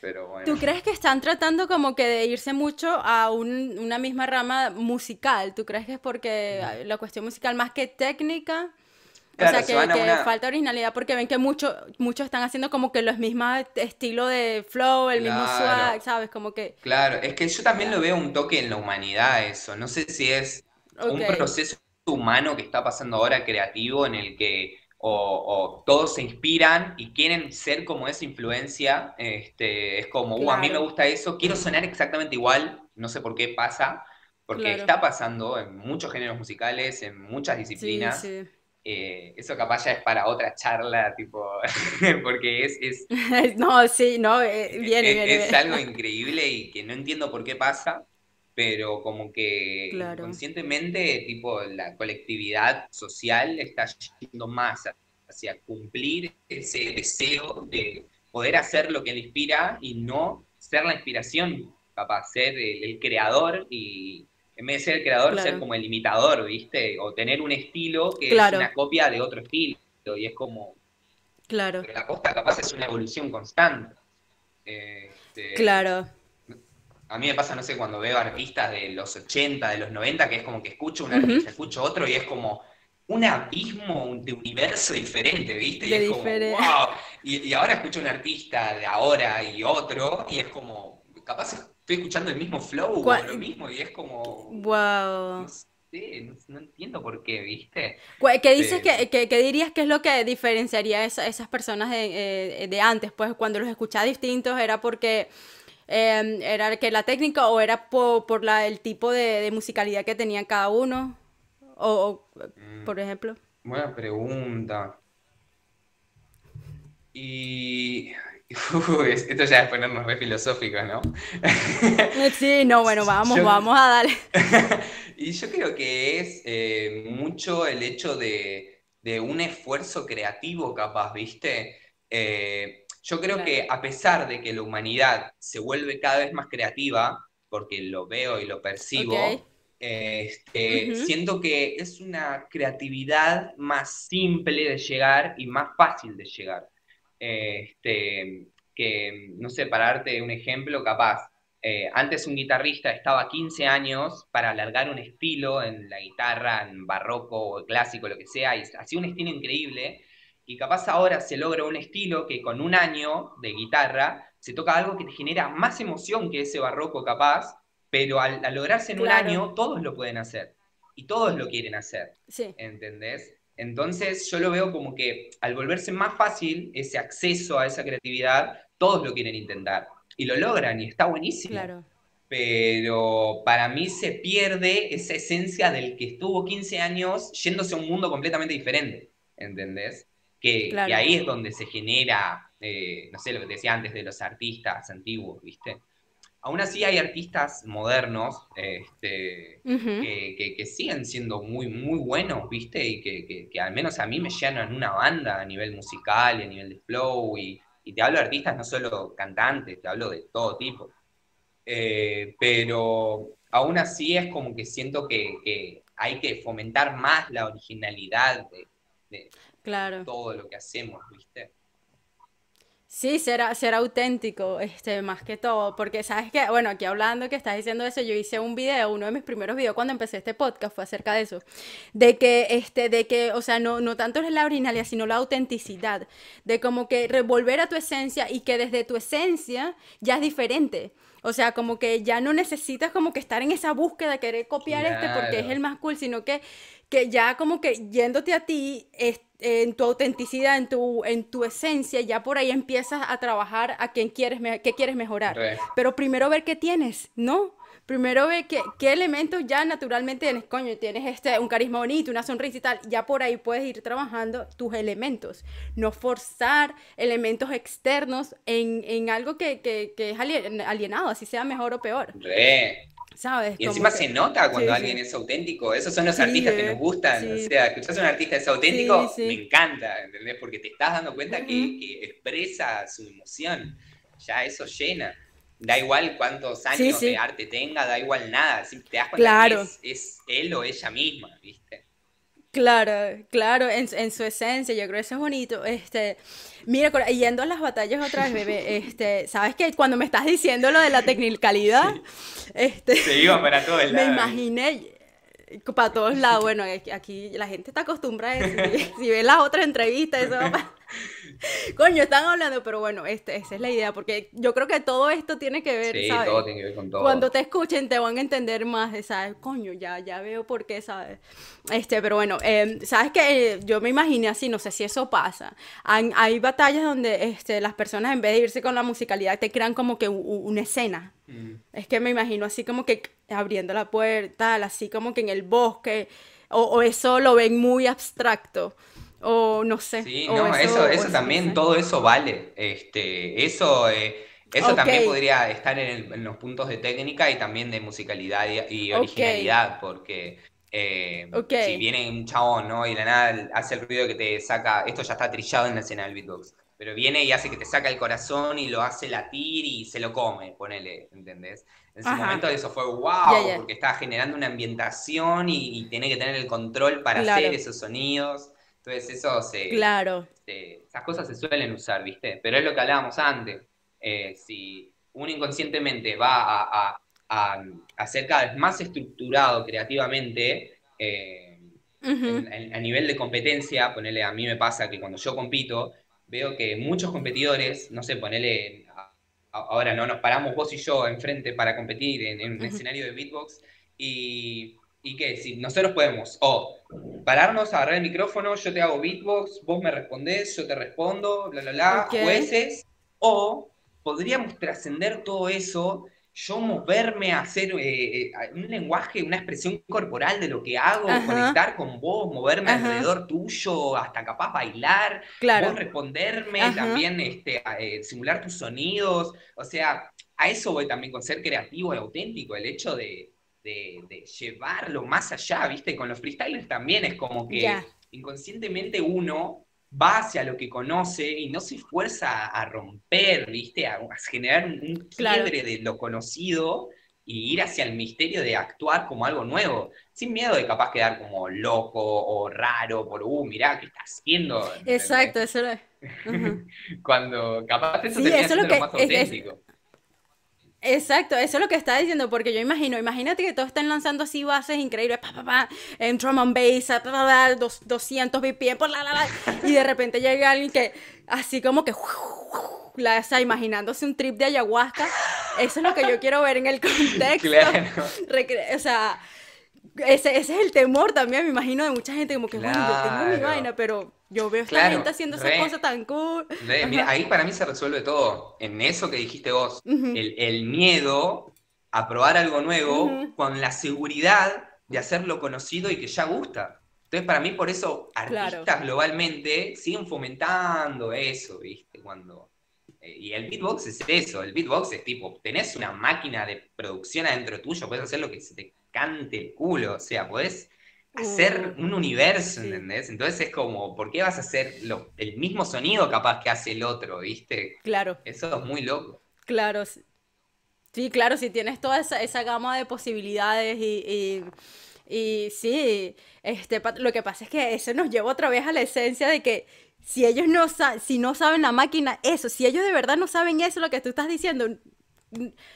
pero bueno. ¿Tú crees que están tratando como que de irse mucho a una misma rama musical? ¿Tú crees que es porque la cuestión musical más que técnica? O sea, que, falta originalidad porque ven que muchos muchos están haciendo como que los mismos estilo de flow, el mismo swag, ¿sabes? Como que... Claro, es que yo también lo veo un toque en la humanidad eso. No sé si es un proceso humano que está pasando ahora creativo en el que o, todos se inspiran y quieren ser como esa influencia. Este, es como, uh, a mí me gusta eso, quiero sonar exactamente igual, no sé por qué pasa, porque está pasando en muchos géneros musicales, en muchas disciplinas. Sí, sí. Eh, eso capaz ya es para otra charla, tipo, porque es... es no, sí, no, eh, viene, es, es algo increíble y que no entiendo por qué pasa, pero como que conscientemente, tipo, la colectividad social está yendo más hacia cumplir ese deseo de poder hacer lo que le inspira y no ser la inspiración, capaz, ser el creador y, en vez de ser el creador, ser como el imitador, ¿viste? O tener un estilo que es una copia de otro estilo. Y es como. Claro. Pero la costa capaz es una evolución constante. Este, claro. A mí me pasa, no sé, cuando veo artistas de los 80, de los 90, que es como que escucho un artista, escucho otro y es como un abismo de universo diferente, ¿viste? Y es como, wow. Y, y, ahora escucho un artista de ahora y otro, y es como, capaz estoy escuchando el mismo flow o lo mismo y es como... Wow. No sé, no, entiendo por qué, ¿viste? ¿Qué dices que, que, dirías que es lo que diferenciaría a esas personas de, eh, de, antes? Pues cuando los escuchaba distintos era porque... Em, ¿Era que la técnica o era por, por la, el tipo de, musicalidad que tenían cada uno? O, mm. por ejemplo. Buena pregunta. Y esto ya es ponernos re filosóficos, ¿no? sí, no, bueno, vamos, vamos a darle. y yo creo que es eh, mucho el hecho de, un esfuerzo creativo, capaz, ¿viste? Eh, yo creo que a pesar de que la humanidad se vuelve cada vez más creativa, porque lo veo y lo percibo, este, siento que es una creatividad más simple de llegar y más fácil de llegar este, que, no sé, para darte un ejemplo, capaz, eh, antes un guitarrista estaba 15 años para alargar un estilo en la guitarra, en barroco o clásico, lo que sea, y hacía un estilo increíble, y capaz ahora se logra un estilo que con un año de guitarra se toca algo que te genera más emoción que ese barroco capaz, pero al, lograrse en un año todos lo pueden hacer, y todos lo quieren hacer, sí. ¿entendés? Entonces yo lo veo como que al volverse más fácil ese acceso a esa creatividad, todos lo quieren intentar y lo logran y está buenísimo. Claro. Pero para mí se pierde esa esencia del que estuvo 15 años yéndose a un mundo completamente diferente, ¿entendés? Que, ahí es donde se genera, eh, no sé, lo que te decía antes de los artistas antiguos, ¿viste? Aún así hay artistas modernos este, que, siguen siendo muy, muy buenos, ¿viste? Y que, al menos a mí me llenan una banda a nivel musical y a nivel de flow. Y, te hablo de artistas, no solo cantantes, te hablo de todo tipo. Eh, pero aún así es como que siento que, hay que fomentar más la originalidad de, claro. todo lo que hacemos, ¿viste? Sí, será, será auténtico, este, más que todo, porque sabes que, bueno, aquí hablando que estás diciendo eso, yo hice un video, uno de mis primeros videos cuando empecé este podcast fue acerca de eso, de que, este, de que, o sea, no, no tanto es la originalidad, sino la autenticidad, de como que revolver a tu esencia y que desde tu esencia ya es diferente. O sea, como que ya no necesitas como que estar en esa búsqueda de querer copiar este porque es el más cool, sino que, que ya como que yéndote a ti, en tu autenticidad, en tu, en tu esencia, ya por ahí empiezas a trabajar a quien quieres, qué quieres mejorar. Pero primero ver qué tienes, ¿no? Primero ve qué, qué elementos ya naturalmente tienes, coño, tienes este, un carisma bonito, una sonrisa y tal, ya por ahí puedes ir trabajando tus elementos, no forzar elementos externos en, en algo que, que, que, es alienado, así sea mejor o peor. ¿Sabes? Y encima se nota cuando alguien es auténtico. Esos son los artistas que nos gustan. O sea, escuchas a un artista es auténtico, me encanta, ¿entendés? Porque te estás dando cuenta que, que, expresa su emoción. Ya eso llena da igual cuántos años de arte tenga, da igual nada, si te das cuenta que es, él o ella misma, ¿viste? Claro, claro, en, en, su esencia, yo creo que eso es bonito. Este, mira, yendo a las batallas otra vez, bebé, este, sabes que cuando me estás diciendo lo de la tecnicalidad, este, se iba para todo el lado. Me imaginé, para todos lados. Bueno, aquí la gente está acostumbrada a eso. Si, ven las otras entrevistas, eso va Coño, están hablando, pero bueno, este, esa es la idea, porque yo creo que todo esto tiene que ver, sí, todo tiene que ver con todo. Cuando te escuchen te van a entender más, ¿sabes? Coño, ya, ya veo por qué, ¿sabes? Este, pero bueno, em, ¿sabes que Yo me imaginé así, no sé si eso pasa. Hay, batallas donde este, las personas en vez de irse con la musicalidad te crean como que una escena. Mm. Es que me imagino así como que abriendo la puerta, así como que en el bosque, o, o eso lo ven muy abstracto. O no sé. Sí, no, eso, eso, también, todo eso vale. Este, eso, eh, eso también podría estar en, los puntos de técnica y también de musicalidad y, originalidad, porque eh, si viene un chabón, ¿no? Y la nada hace el ruido que te saca, esto ya está trillado en la escena del beatbox, pero viene y hace que te saca el corazón y lo hace latir y se lo come, ponele, ¿entendés? En ese momento eso fue wow, porque estaba generando una ambientación y, tiene que tener el control para hacer esos sonidos. Entonces eso se... Claro. esas cosas se suelen usar, ¿viste? Pero es lo que hablábamos antes. Eh, si uno inconscientemente va a, a, ser cada vez más estructurado creativamente, eh, a nivel de competencia, ponele, a mí me pasa que cuando yo compito, veo que muchos competidores, no sé, ponele, ahora no nos paramos vos y yo enfrente para competir en, un escenario de beatbox y ¿Y qué? Si nosotros podemos o pararnos, agarrar el micrófono, yo te hago beatbox, vos me respondés, yo te respondo, bla, bla, bla, jueces, o podríamos trascender todo eso, yo moverme a hacer eh, eh, un lenguaje, una expresión corporal de lo que hago, conectar con vos, moverme alrededor tuyo, hasta capaz bailar, vos responderme, también este, eh, simular tus sonidos, o sea, a eso voy también con ser creativo y auténtico, el hecho de de, llevarlo más allá, ¿viste? Con los freestylers también es como que inconscientemente uno va hacia lo que conoce y no se esfuerza a, romper, ¿viste? A, generar un quiebre de lo conocido y ir hacia el misterio de actuar como algo nuevo, sin miedo de capaz quedar como loco o raro por, uh, mirá, ¿qué estás haciendo? Exacto, eso es. Cuando capaz eso sí, eso es lo, más auténtico. Exacto, eso es lo que está diciendo, porque yo imagino, imagínate que todos están lanzando así bases increíbles, pa, pa, pa, en drum and bass, pa, 200 BPM, la, la, la, y de repente llega alguien que, así como que, la está imaginándose un trip de ayahuasca, eso es lo que yo quiero ver en el contexto. Claro. o sea, ese, ese, es el temor también, me imagino, de mucha gente, como que, bueno, yo tengo mi vaina, pero yo veo a esta gente haciendo esa cosa tan cool. mira, ahí para mí se resuelve todo. En eso que dijiste vos, el, miedo a probar algo nuevo con la seguridad de hacerlo conocido y que ya gusta. Entonces, para mí, por eso, artistas globalmente siguen fomentando eso, ¿viste? Cuando. Eh, y el beatbox es eso, el beatbox es tipo, tenés una máquina de producción adentro tuyo, puedes hacer lo que se te cante el culo, o sea, podés hacer un universo, ¿entendés? Entonces es como, ¿por qué vas a hacer lo, el mismo sonido capaz que hace el otro, ¿viste? Claro. Eso es muy loco. Claro. Sí, claro, si tienes toda esa, gama de posibilidades y, y, sí, este, lo que pasa es que eso nos lleva otra vez a la esencia de que si ellos no, si no saben la máquina, eso, si ellos de verdad no saben eso, lo que tú estás diciendo,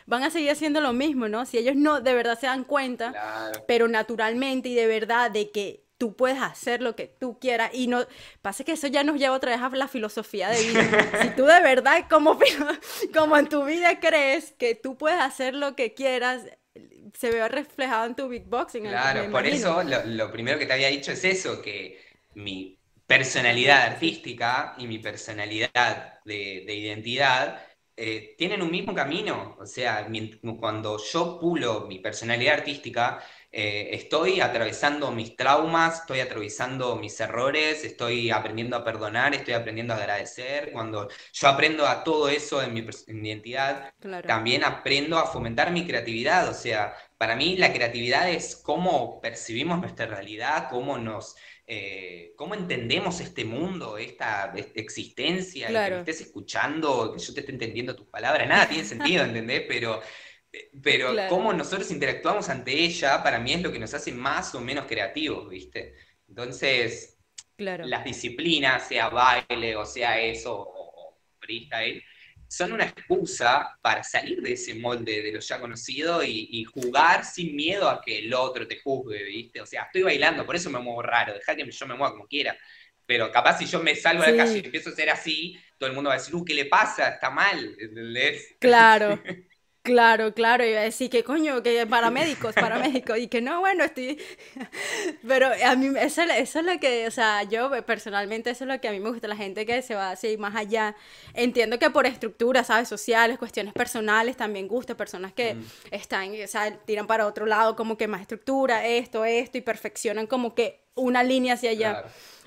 van a seguir haciendo lo mismo, ¿no? Si ellos no de verdad se dan cuenta, pero naturalmente y de verdad de que tú puedes hacer lo que tú quieras y no pasa que eso ya nos lleva otra vez a la filosofía de vida. si tú de verdad como como en tu vida crees que tú puedes hacer lo que quieras, se ve reflejado en tu beatboxing. Claro, por eso lo, primero que te había dicho es eso, que mi personalidad artística y mi personalidad de, de identidad eh, tienen un mismo camino. O sea, cuando yo pulo mi personalidad artística, eh, estoy atravesando mis traumas, estoy atravesando mis errores, estoy aprendiendo a perdonar, estoy aprendiendo a agradecer. Cuando yo aprendo a todo eso en mi, identidad, también aprendo a fomentar mi creatividad. O sea, para mí la creatividad es cómo percibimos nuestra realidad, cómo nos eh, cómo entendemos este mundo, esta, existencia, que me estés escuchando, que yo te esté entendiendo tus palabras, nada tiene sentido, ¿entendés? Pero, pero cómo nosotros interactuamos ante ella, para mí es lo que nos hace más o menos creativos, ¿viste? Entonces, las disciplinas, sea baile o sea eso, o, freestyle, son una excusa para salir de ese molde de lo ya conocido y, jugar sin miedo a que el otro te juzgue, ¿viste? O sea, estoy bailando, por eso me muevo raro, deja que yo me mueva como quiera. Pero capaz si yo me salgo de la calle y empiezo a ser así, todo el mundo va a decir, uh, ¿qué le pasa? Está mal, ¿entendés? Claro. Claro, claro, iba a decir que coño, que paramédicos, paramédicos, y que no, bueno, estoy... Pero a mí, eso, eso es lo que, o sea, yo personalmente, eso es lo que a mí me gusta, la gente que se va así más allá. Entiendo que por estructuras, ¿sabes? Sociales, cuestiones personales, también gusta, personas que mm. están, o sea, tiran para otro lado como que más estructura, esto, esto, y perfeccionan como que una línea hacia allá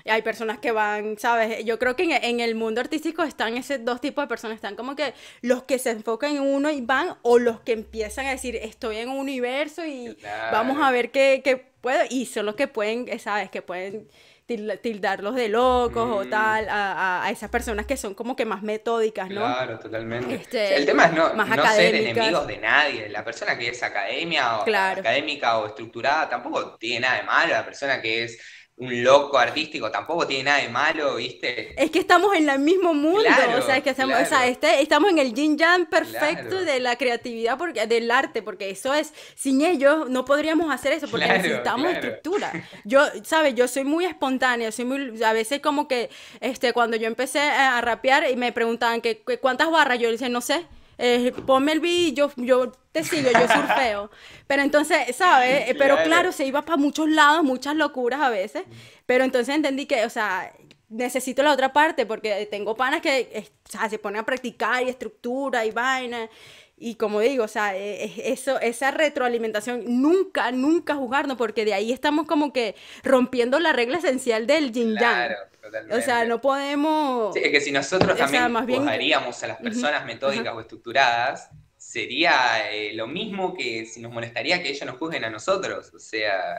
hay personas que van, ¿sabes? Yo creo que en, el mundo artístico están esos dos tipos de personas. Están como que los que se enfocan en uno y van, o los que empiezan a decir, estoy en un universo y vamos a ver qué, qué, puedo. Y son los que pueden, ¿sabes? Que pueden tildarlos de locos o mm. tal, a, a, esas personas que son como que más metódicas, ¿no? Claro, totalmente. Este, el tema es no, no ser enemigos de nadie. La persona que es academia o académica o estructurada tampoco tiene nada de malo. La persona que es un loco artístico, tampoco tiene nada de malo, ¿viste? Es que estamos en el mismo mundo, o sea, es que estamos, o sea, este, estamos en el yin yang perfecto de la creatividad, porque, del arte, porque eso es, sin ellos no podríamos hacer eso, porque necesitamos estructura. Yo, ¿sabes? Yo soy muy espontánea, soy muy, a veces como que, este, cuando yo empecé a rapear y me preguntaban que, cuántas barras, yo decía, no sé, eh, ponme el beat, yo, yo te sigo, yo surfeo. Pero entonces, ¿sabes? Eh, pero claro, se iba para muchos lados, muchas locuras a veces. Pero entonces entendí que, o sea, necesito la otra parte porque tengo panas que o sea, se ponen a practicar y estructura y vaina. Y como digo, o sea, e, eso, esa retroalimentación, nunca, nunca jugarnos, porque de ahí estamos como que rompiendo la regla esencial del yin yang. O sea, no podemos... Sí, es que si nosotros también juzgaríamos a las personas metódicas o estructuradas, sería eh, lo mismo que si nos molestaría que ellos nos juzguen a nosotros, o sea...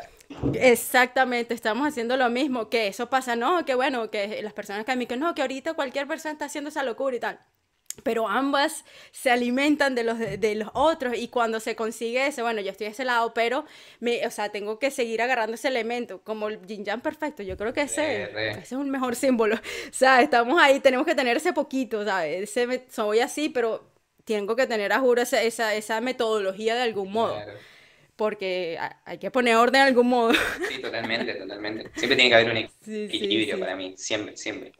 Exactamente, estamos haciendo lo mismo, que eso pasa, no, que bueno, que las personas que a mí, que no, que ahorita cualquier persona está haciendo esa locura y tal pero ambas se alimentan de los, de, los otros y cuando se consigue ese, bueno, yo estoy a ese lado, pero, me, o sea, tengo que seguir agarrando ese elemento, como el yin yang perfecto, yo creo que ese, ese es un mejor símbolo, o sea, estamos ahí, tenemos que tener ese poquito, ¿sabes? Ese, soy así, pero tengo que tener, a juro, esa, esa, esa metodología de algún modo. Porque hay que poner orden de algún modo. Sí, totalmente, totalmente. Siempre tiene que haber un equilibrio para mí, siempre, siempre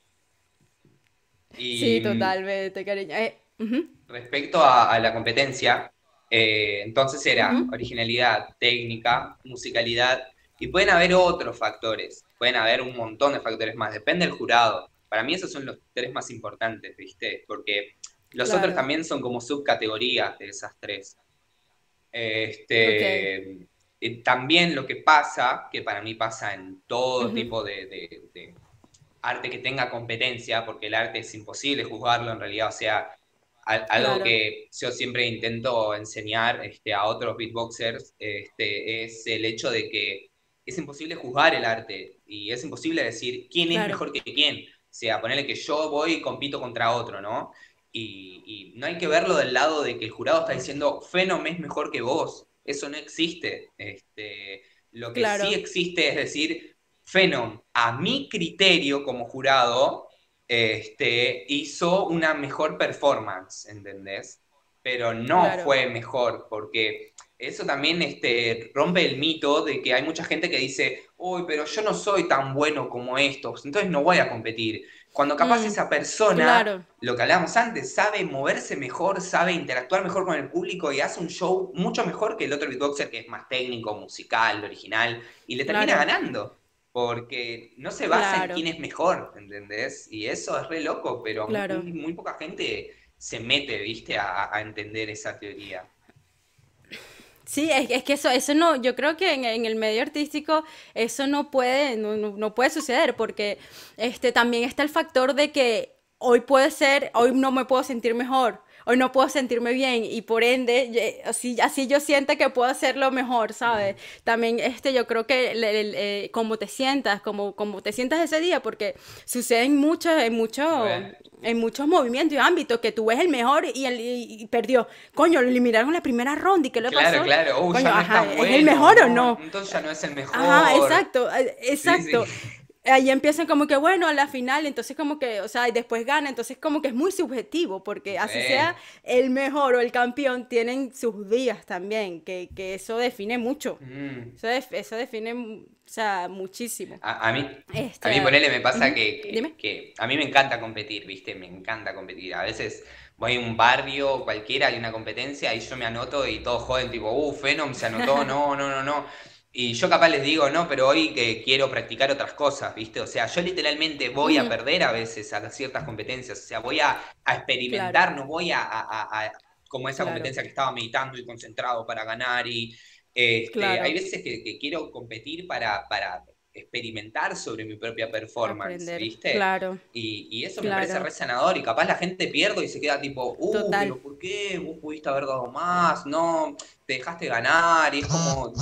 sí, totalmente, cariño. Eh, respecto a, la competencia, eh, entonces era originalidad, técnica, musicalidad, y pueden haber otros factores, pueden haber un montón de factores más, depende del jurado. Para mí esos son los tres más importantes, ¿viste? Porque los otros también son como subcategorías de esas tres. Este, eh, También lo que pasa, que para mí pasa en todo tipo de arte que tenga competencia, porque el arte es imposible juzgarlo en realidad, o sea, algo que yo siempre intento enseñar este, a otros beatboxers este, es el hecho de que es imposible juzgar el arte y es imposible decir quién es mejor que quién. O sea, ponerle que yo voy y compito contra otro, ¿no? Y, no hay que verlo del lado de que el jurado está diciendo Fenom es mejor que vos. Eso no existe. Este, lo que sí existe es decir, Phenom, a mi criterio como jurado, este, hizo una mejor performance, ¿entendés? Pero no fue mejor, porque eso también este, rompe el mito de que hay mucha gente que dice, uy, pero yo no soy tan bueno como estos, entonces no voy a competir. Cuando capaz mm, esa persona, lo que hablábamos antes, sabe moverse mejor, sabe interactuar mejor con el público y hace un show mucho mejor que el otro beatboxer que es más técnico, musical, original, y le termina ganando porque no se basa en quién es mejor, ¿entendés? Y eso es re loco, pero muy, poca gente se mete, viste, a, entender esa teoría. Sí, es, que eso, eso no, yo creo que en, el medio artístico eso no puede, no, no, puede suceder, porque este, también está el factor de que hoy puede ser, hoy no me puedo sentir mejor, hoy no puedo sentirme bien y por ende, así, así yo siento que puedo hacerlo mejor, ¿sabes? También este, yo creo que eh, como te sientas, como, como te sientas ese día, porque suceden mucho, en muchos en muchos movimientos y ámbitos que tú ves el mejor y, el, perdió. Coño, lo eliminaron en la primera ronda y ¿qué le pasó? Claro, claro, ¿es el mejor o no? Entonces ya no es el mejor. Ajá, exacto, exacto. Ahí empiezan como que, bueno, a la final, entonces como que, o sea, y después gana, entonces como que es muy subjetivo, porque así sea el mejor o el campeón, tienen sus días también, que, que eso define mucho. Mm. Eso, eso, define, o sea, muchísimo. A, mí, a mí este, ponele, me pasa que, que, a mí me encanta competir, ¿viste? Me encanta competir. A veces voy a un barrio cualquiera, hay una competencia, y yo me anoto y todos joden, tipo, uh, Phenom se anotó, no, no, no, no. Y yo capaz les digo, no, pero hoy que quiero practicar otras cosas, ¿viste? O sea, yo literalmente voy a perder a veces a ciertas competencias, o sea, voy a, experimentar, no voy a, como esa competencia que estaba meditando y concentrado para ganar y este, hay veces que, quiero competir para, para experimentar sobre mi propia performance, ¿viste? Claro. Y, eso me parece re sanador y capaz la gente pierde y se queda tipo, uh, pero ¿por qué? Vos pudiste haber dado más, no, te dejaste ganar y es como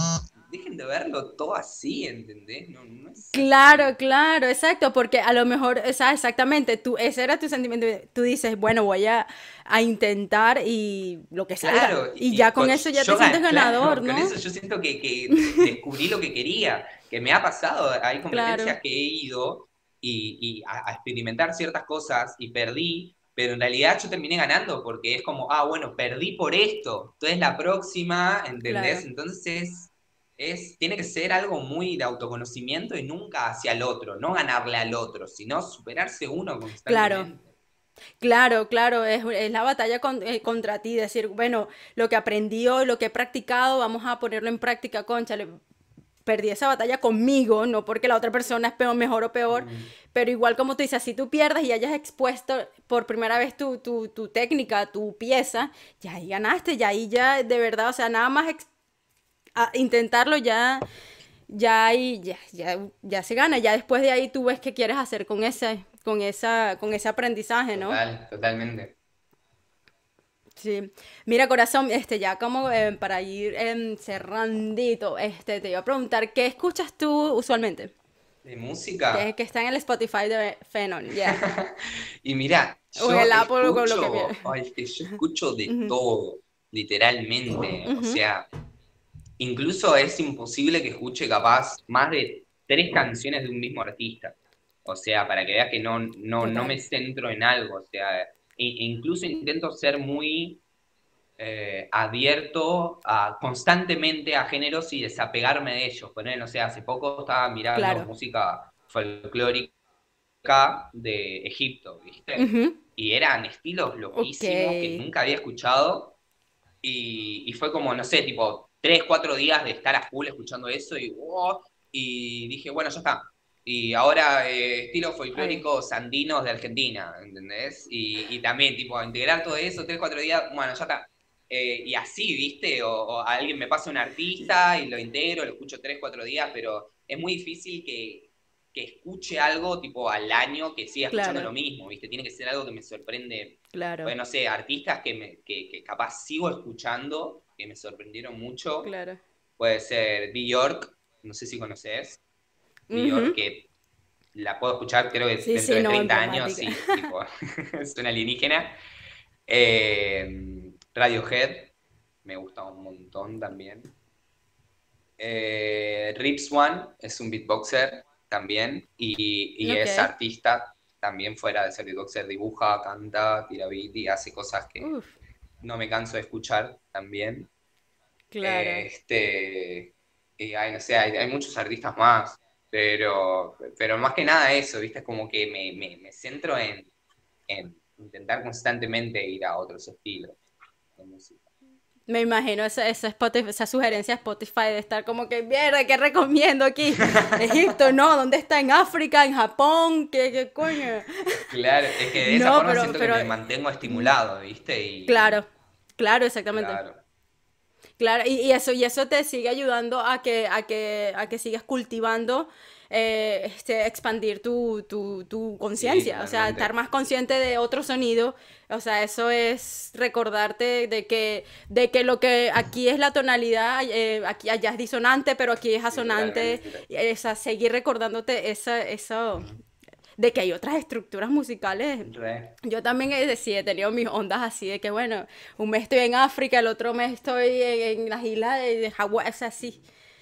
dejen de verlo todo así, ¿entendés? No, no es... Claro, claro, exacto, porque a lo mejor, o sea, exactamente, tú, ese era tu sentimiento, tú dices, bueno, voy a, a intentar y lo que sea. Claro, y, ya con eso ya te sientes ganador, ¿no? Con eso yo siento que, que descubrí lo que quería, que me ha pasado, hay competencias que he ido y, y a, a experimentar ciertas cosas y perdí, pero en realidad yo terminé ganando porque es como, ah, bueno, perdí por esto, entonces la próxima, ¿entendés? Entonces es, tiene que ser algo muy de autoconocimiento y nunca hacia el otro, no ganarle al otro, sino superarse uno constantemente. Claro. Claro, claro, es, la batalla eh, contra ti, decir, bueno, lo que aprendí hoy, lo que he practicado, vamos a ponerlo en práctica, concha, perdí esa batalla conmigo, no porque la otra persona es peor, mejor o peor, pero igual como tú dices, si tú pierdes y hayas expuesto por primera vez tu, tu, tu técnica, tu pieza, ya ahí ganaste, ya ahí ya de verdad, o sea, nada más a intentarlo ya, ya, ahí, ya, ya, ya se gana. Ya después de ahí tú ves qué quieres hacer con ese, con esa, con ese aprendizaje, ¿no? Total, totalmente. Sí. Mira, corazón, este, ya como eh, para ir eh, cerrandito, este, te iba a preguntar, ¿qué escuchas tú usualmente? De música. Que, que está en el Spotify de Fenon, ya. y mira, yo el Apple escucho, lo que yo escucho de todo, literalmente. O sea, incluso es imposible que escuche capaz más de tres canciones de un mismo artista. O sea, para que veas que no, no, no me centro en algo. O sea, incluso intento ser muy eh, abierto a, constantemente a géneros y desapegarme de ellos. Poner, o sea, hace poco estaba mirando música folclórica de Egipto, ¿viste? Y eran estilos loquísimos que nunca había escuchado. Y, y, fue como, no sé, tipo, tres, cuatro días de estar a full escuchando eso y, y dije, bueno, ya está. Y ahora eh, estilo folclórico andinos de Argentina, ¿entendés? Y, también, tipo, integrar todo eso, tres, cuatro días, bueno, ya está. Eh, y así, ¿viste? O, alguien me pasa un artista y lo integro, lo escucho tres, cuatro días, pero es muy difícil que, que escuche algo tipo al año que siga escuchando lo mismo, ¿viste? Tiene que ser algo que me sorprende. Claro. Bueno, no sé, artistas que, me, que, que capaz sigo escuchando que me sorprendieron mucho. Claro. Puede ser Bjork, no sé si conoces. Bjork, que la puedo escuchar creo que dentro de 30 años, sí, tipo, es una alienígena. Eh, Radiohead, me gusta un montón también. Eh, Rips One es un beatboxer también y, es artista también fuera de ser beatboxer, dibuja, canta, tira beat y hace cosas que, no me canso de escuchar también. Claro. Este, y hay, no sé, hay, muchos artistas más, pero, pero más que nada eso, ¿viste? Es como que me, centro en, intentar constantemente ir a otros estilos de música. Me imagino esa, esa, Spotify, esa sugerencia de Spotify de estar como que, mierda, ¿qué recomiendo aquí? Egipto, no, ¿dónde está? ¿En África? ¿En Japón? ¿Qué, qué coño? Claro, es que de esa forma siento que me mantengo estimulado, ¿viste? Y, claro, claro, exactamente. Claro. Claro, y, eso, y eso te sigue ayudando a que, a que, a que sigas cultivando eh, este, expandir tu, tu, conciencia, o sea, estar más consciente de otro sonido, o sea, eso es recordarte de que, de que lo que aquí es la tonalidad, eh, aquí allá es disonante, pero aquí es asonante, seguir recordándote esa, eso, de que hay otras estructuras musicales. Yo también he, he tenido mis ondas así, de que bueno, un mes estoy en África, el otro mes estoy en, las islas de, Hawái, o sea, así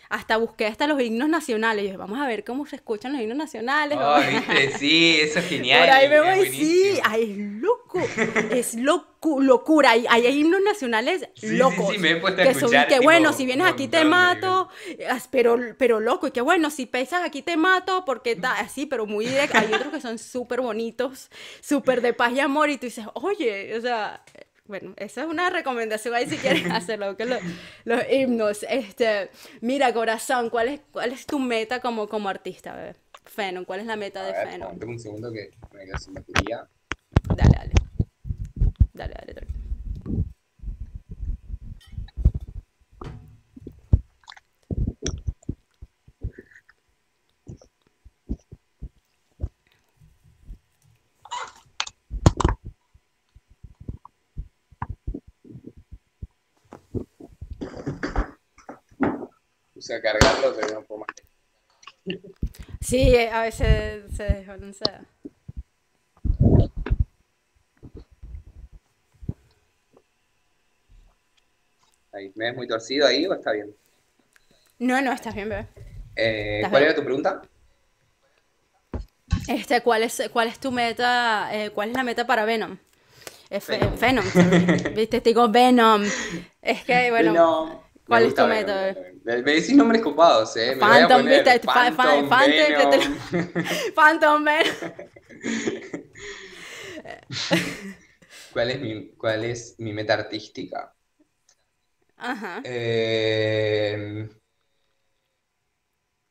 hasta busqué hasta los himnos nacionales. Y dije, vamos a ver cómo se escuchan los himnos nacionales. Oh, ¿viste? Sí, eso es genial. Por ahí me voy, sí, ay, es loco, es loco, locura. Hay, hay himnos nacionales locos. Sí, sí, me he puesto a que escuchar, que tipo, bueno, si vienes aquí te mato, pero, pero loco, y que bueno, si pesas aquí te mato, porque ta- así, pero muy directo. Hay otros que son súper bonitos, súper de paz y amor, y tú dices, oye, o sea, bueno, esa es una recomendación ahí si quieres hacerlo, que lo- los himnos. Este, mira, corazón, ¿cuál es, cuál es tu meta como, como artista, bebé? Fenon, ¿cuál es la meta A de ver, Fenon? un segundo que me quedo sin batería. Dale, dale. Dale, dale, dale. A cargarlo, pero no puedo más. Sí, a veces se desbalancea. Ahí, ¿me ves muy torcido ahí o está bien? No, no, estás bien, bebé. Eh, ¿Estás ¿Cuál bien? era tu pregunta? Este, ¿cuál es, cuál es tu meta? eh, ¿cuál es la meta para Venom? Eh, Venom. Venom, viste, te digo Venom. Es que, bueno, No. ¿cuál es tu meta, Venom? Me, decís nombres copados, ¿eh? Me voy a Phantom, poner viste, Phantom, Phantom, que te lo- Venom. Phantom Venom. ¿Cuál es mi, cuál es mi meta artística? Ajá. Eh,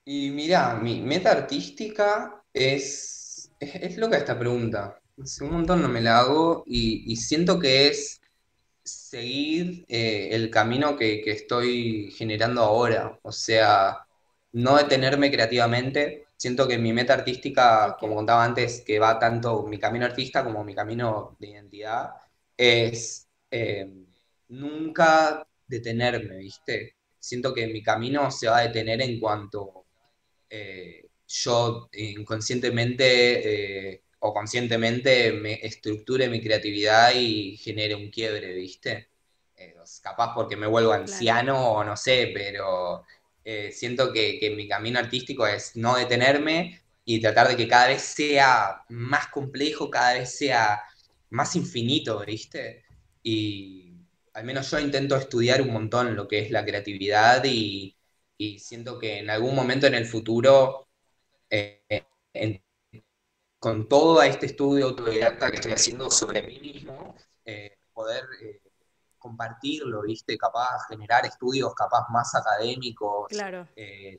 y mira, mi meta artística es, es, es loca esta pregunta. Hace un montón no me la hago y, y siento que es seguir eh, el camino que, que estoy generando ahora. O sea, no detenerme creativamente. Siento que mi meta artística, como contaba antes, que va tanto mi camino artista como mi camino de identidad, es eh, nunca detenerme, ¿viste? Siento que mi camino se va a detener en cuanto eh, yo inconscientemente eh, o conscientemente me estructure mi creatividad y genere un quiebre, ¿viste? Eh, capaz porque me vuelvo anciano o no sé, pero eh, siento que, que mi camino artístico es no detenerme y tratar de que cada vez sea más complejo, cada vez sea más infinito, ¿viste? Y al menos yo intento estudiar un montón lo que es la creatividad y, y siento que en algún momento en el futuro, eh, en- con todo este estudio autodidacta que estoy haciendo sobre mí mismo, eh, poder eh, compartirlo, ¿viste? Capaz generar estudios capaz más académicos, Claro.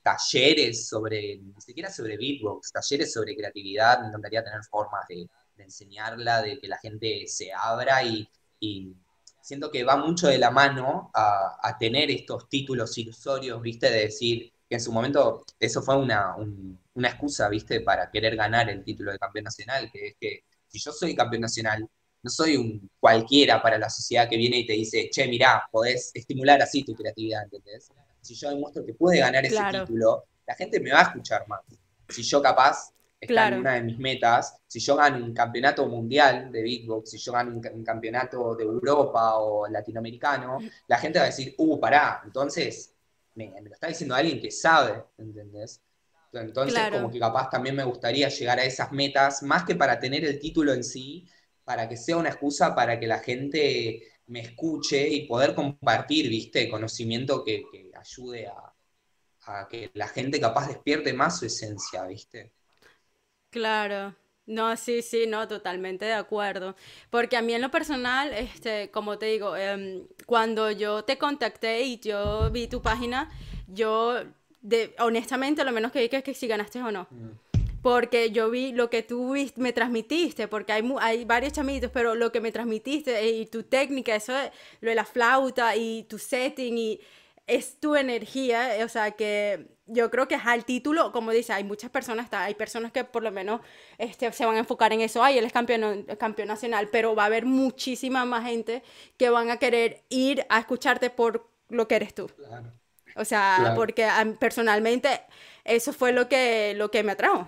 talleres sobre, ni siquiera sobre beatbox, talleres sobre creatividad, me encantaría tener formas de, de enseñarla, de que la gente se abra y, y siento que va mucho de la mano a, a tener estos títulos ilusorios, ¿viste? De decir que en su momento eso fue una, un- una excusa, ¿viste? Para querer ganar el título de campeón nacional, que es que si yo soy campeón nacional, no soy un cualquiera para la sociedad que viene y te dice, che, mirá, podés estimular así tu creatividad, ¿entendés? Si yo demuestro que puede ganar ese título, la gente me va a escuchar más. Si yo capaz, está Claro. en una de mis metas, si yo gano un campeonato mundial de beatbox, si yo gano un, ca- un campeonato de Europa o latinoamericano, la gente va a decir, uh, pará, entonces me, me lo está diciendo alguien que sabe, ¿entendés? Entonces, Claro. como que capaz también me gustaría llegar a esas metas, más que para tener el título en sí, para que sea una excusa para que la gente me escuche y poder compartir, ¿viste? Conocimiento que, que ayude a, a que la gente capaz despierte más su esencia, ¿viste? Claro. No, sí, sí, no, totalmente de acuerdo. Porque a mí en lo personal, este, como te digo, em, cuando yo te contacté y yo vi tu página, yo, de, honestamente, lo menos que vi que es que si ganaste o no. Porque yo vi lo que tú vis- me transmitiste, porque hay, mu- hay varios chamitos, pero lo que me transmitiste eh, y tu técnica, eso de, lo de la flauta y tu setting y es tu energía, eh, o sea que yo creo que es al título, como dice, hay muchas personas, está- hay personas que por lo menos este, se van a enfocar en eso, ay, él es campeón, campeón nacional, pero va a haber muchísima más gente que van a querer ir a escucharte por lo que eres tú. Claro. O sea, Claro. porque personalmente eso fue lo que, lo que me atrajo.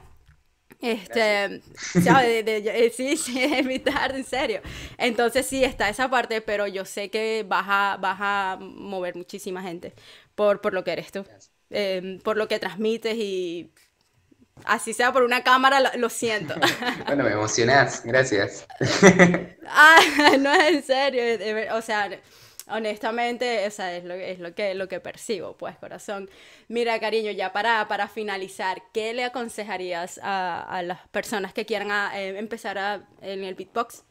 Este, ¿sabes? De- de- eh, sí, sí, evitar, en serio. Entonces sí está esa parte, pero yo sé que vas a, vas a mover muchísima gente por, por lo que eres tú. em, por lo que transmites y así sea por una cámara, lo, siento. bueno, me emocionás, gracias. ah, no es en serio, o sea, honestamente, esa es lo, es lo, que, lo que percibo, pues, corazón. Mira, cariño, ya para, para finalizar, ¿qué le aconsejarías a, las personas que quieran eh, empezar en el beatbox?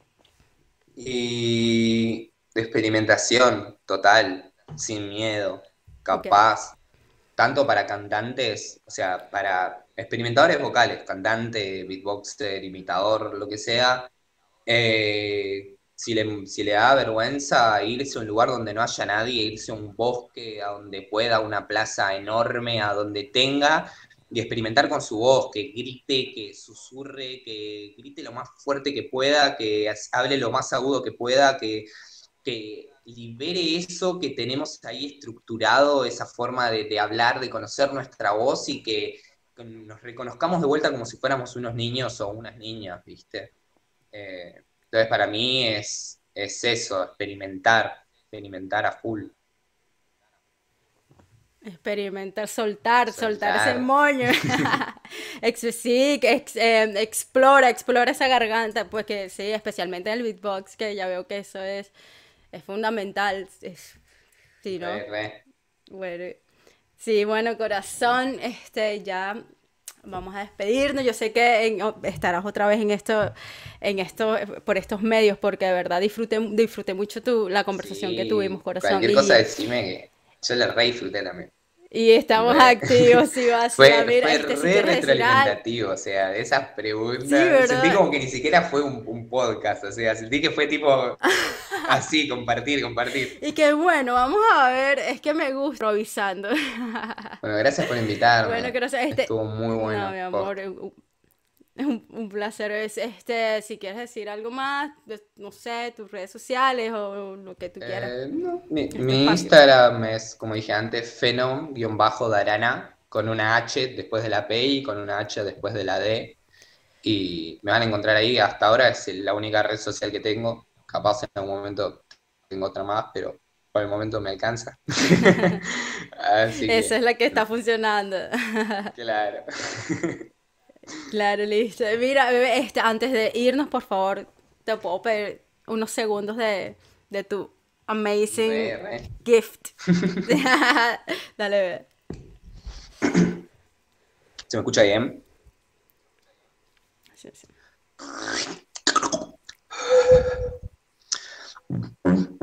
Y experimentación total, sin miedo, capaz, tanto para cantantes, o sea, para experimentadores vocales, cantante, beatboxer, imitador, lo que sea, eh, si, le, da vergüenza irse a un lugar donde no haya nadie, irse a un bosque, a donde pueda, una plaza enorme, a donde tenga, y experimentar con su voz, que grite, que susurre, que grite lo más fuerte que pueda, que hable lo más agudo que pueda, que, que libere eso que tenemos ahí estructurado, esa forma de, hablar, de conocer nuestra voz y que nos reconozcamos de vuelta como si fuéramos unos niños o unas niñas, ¿viste? Eh, entonces para mí es, es eso, experimentar, experimentar a full. Experimentar, soltar, soltar, ese moño. sí, eh, explora, explora esa garganta, pues que sí, especialmente en el beatbox, que ya veo que eso es, es fundamental. sí, ¿no? Bueno, sí, bueno, corazón, este, ya vamos a despedirnos. Yo sé que estarás otra vez en esto, en esto, por estos medios, porque de verdad disfruté, disfruté mucho tu, la conversación que tuvimos, corazón. Cualquier cosa decime que yo la re disfruté también. Y estamos activos, y vas fue, a ver, fue este, re retroalimentativo, o sea, de esas preguntas. sentí como que ni siquiera fue un, un, podcast, o sea, sentí que fue tipo así, compartir, compartir. Y que bueno, vamos a ver, es que me gusta improvisando. Bueno, gracias por invitarme. Bueno, que no sé, este... Estuvo muy bueno. No, mi amor, es un, un, placer. este, si quieres decir algo más, no sé, tus redes sociales o lo que tú quieras. Eh, mi, Instagram es, como dije antes, fenom-darana, con una H después de la P y con una H después de la D. Y me van a encontrar ahí. Hasta ahora es la única red social que tengo. Capaz en algún momento tengo otra más, pero por el momento me alcanza. Esa es la que está funcionando. claro. Claro, listo. Mira, bebé, este, antes de irnos, por favor, te puedo pedir unos segundos de, de tu amazing gift. Dale, bebé. ¿Se me escucha bien? Sí, sí.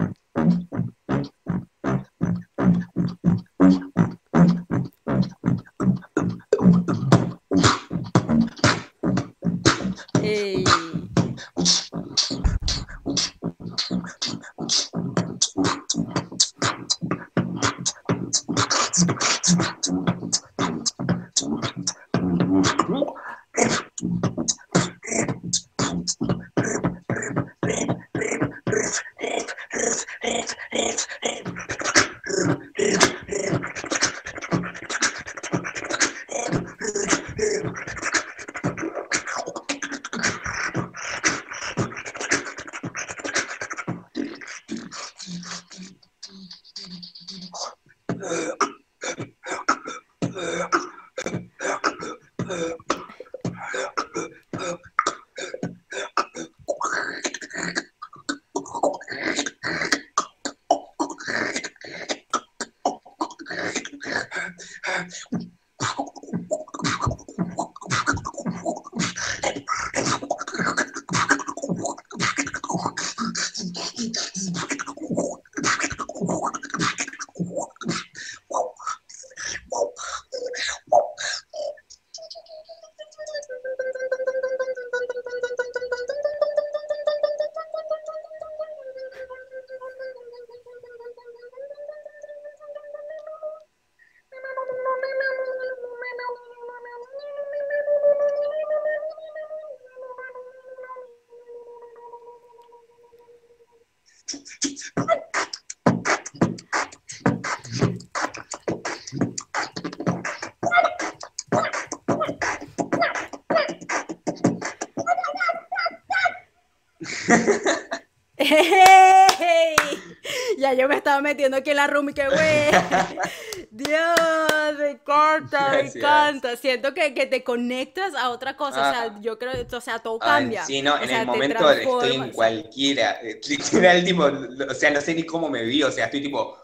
metiendo aquí en la room y que, güey, Dios, me encanta, me encanta. Siento que, que, te conectas a otra cosa, o sea, ah. yo creo, o sea, todo cambia. sí, no, en el momento estoy en cualquiera, literal, tipo, o sea, no sé ni cómo me vi, o sea, estoy tipo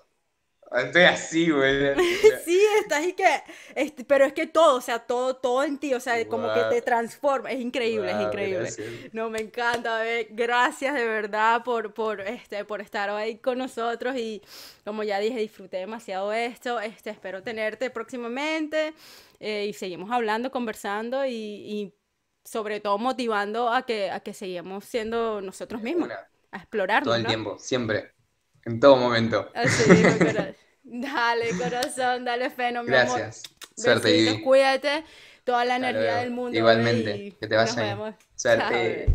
Estoy así, güey. sí, estás y que. Este, pero es que todo, o sea, todo, todo en ti, o sea, como que te transforma. Es increíble, es increíble. No, me encanta. Gracias de verdad por, por, este, por estar ahí con nosotros. Y como ya dije, disfruté demasiado esto. Este, espero tenerte próximamente. Eh, y seguimos hablando, conversando y, y, sobre todo motivando a que, a que sigamos siendo nosotros mismos. A explorarnos. Todo el tiempo, siempre. En todo momento. Así, dale, corazón, dale fe, no, Gracias. Suerte, Besitos, Cuídate. Toda la energía del mundo. Igualmente. Que te vaya bien. Suerte.